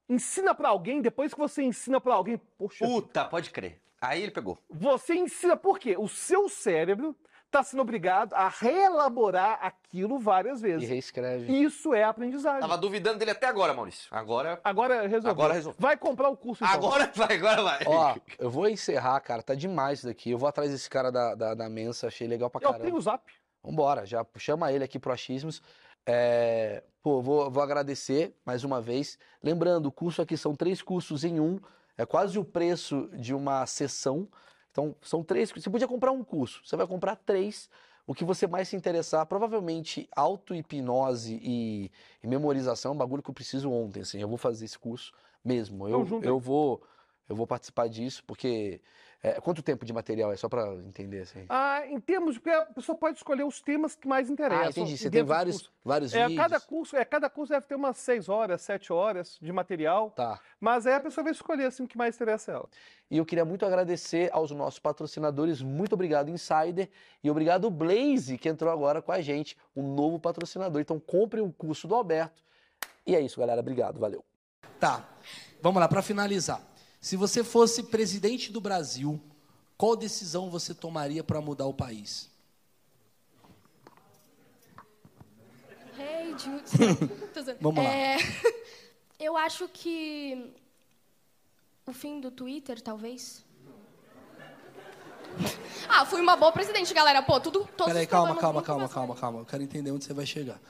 ensina para alguém, depois que você ensina para alguém, poxa, Puta, pode crer. Aí ele pegou. você ensina por quê? O seu cérebro está sendo obrigado a reelaborar aquilo várias E vezes. reescreve. Isso é aprendizagem. Tava duvidando dele até agora, Maurício. Agora. Agora resolveu. Agora resolveu. Vai comprar o curso então. Agora vai, agora vai. Ó, eu vou encerrar, cara. Tá demais isso daqui. Eu vou atrás desse cara da, da, da mensa, achei legal pra Eu caramba. tenho o zap. Vambora, já chama ele aqui pro Achismos. É, pô, vou, vou agradecer mais uma vez. Lembrando, o curso aqui são três cursos em um. É quase o preço de uma sessão. Então, são três. Você podia comprar um curso, você vai comprar três. O que você mais se interessar, provavelmente auto-hipnose e, e memorização é um bagulho que eu preciso ontem, assim. Eu vou fazer esse curso mesmo. Eu, eu vou eu vou participar disso, porque. é, quanto tempo de material é? Só pra entender, assim. Ah, em termos de. porque A pessoa pode escolher os temas que mais interessam. Ah, entendi. Você tem vários, vários É, vídeos. cada curso, é, cada curso deve ter umas 6 horas, 7 horas de material. Tá. Mas aí a pessoa vai escolher assim, o que mais interessa a ela. E eu queria muito agradecer aos nossos patrocinadores. Muito obrigado, Insider. E obrigado, Blaze, que entrou agora com a gente, um novo patrocinador. Então, compre o curso do Alberto. E é isso, galera. Obrigado. Valeu. Tá, vamos lá, para finalizar. Se você fosse presidente do Brasil, qual decisão você tomaria para mudar o país? Hey. Vamos lá. É, eu acho que o fim do Twitter, talvez. Ah, fui uma boa presidente, galera. Pô, tudo. Peraí, calma, calma, calma, calma, calma. Eu quero entender onde você vai chegar.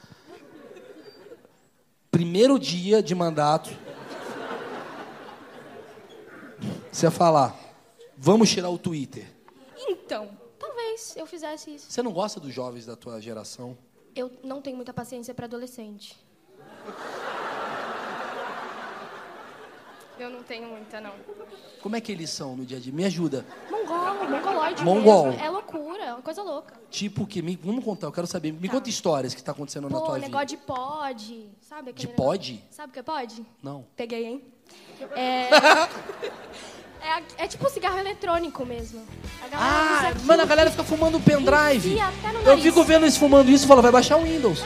Primeiro dia de mandato. Você falar, vamos tirar o Twitter. Então, talvez eu fizesse isso. Você não gosta dos jovens da tua geração? Eu não tenho muita paciência pra adolescente. Eu não tenho muita, não. Como é que eles são no dia a dia? Me ajuda. Mongol, mongoloide Mongol. mesmo. É loucura, é uma coisa louca. Tipo o quê? Me, vamos contar, eu quero saber. Me Tá. conta histórias que tá acontecendo na Pô, tua negócio vida. de pod, sabe? De aquele pod? negócio- Sabe o que é pod? Não. Peguei, hein? É... é, é tipo cigarro eletrônico mesmo. A Ah, mano, a galera fica fumando pendrive. Eu fico vendo eles fumando isso e falo, vai baixar o Windows.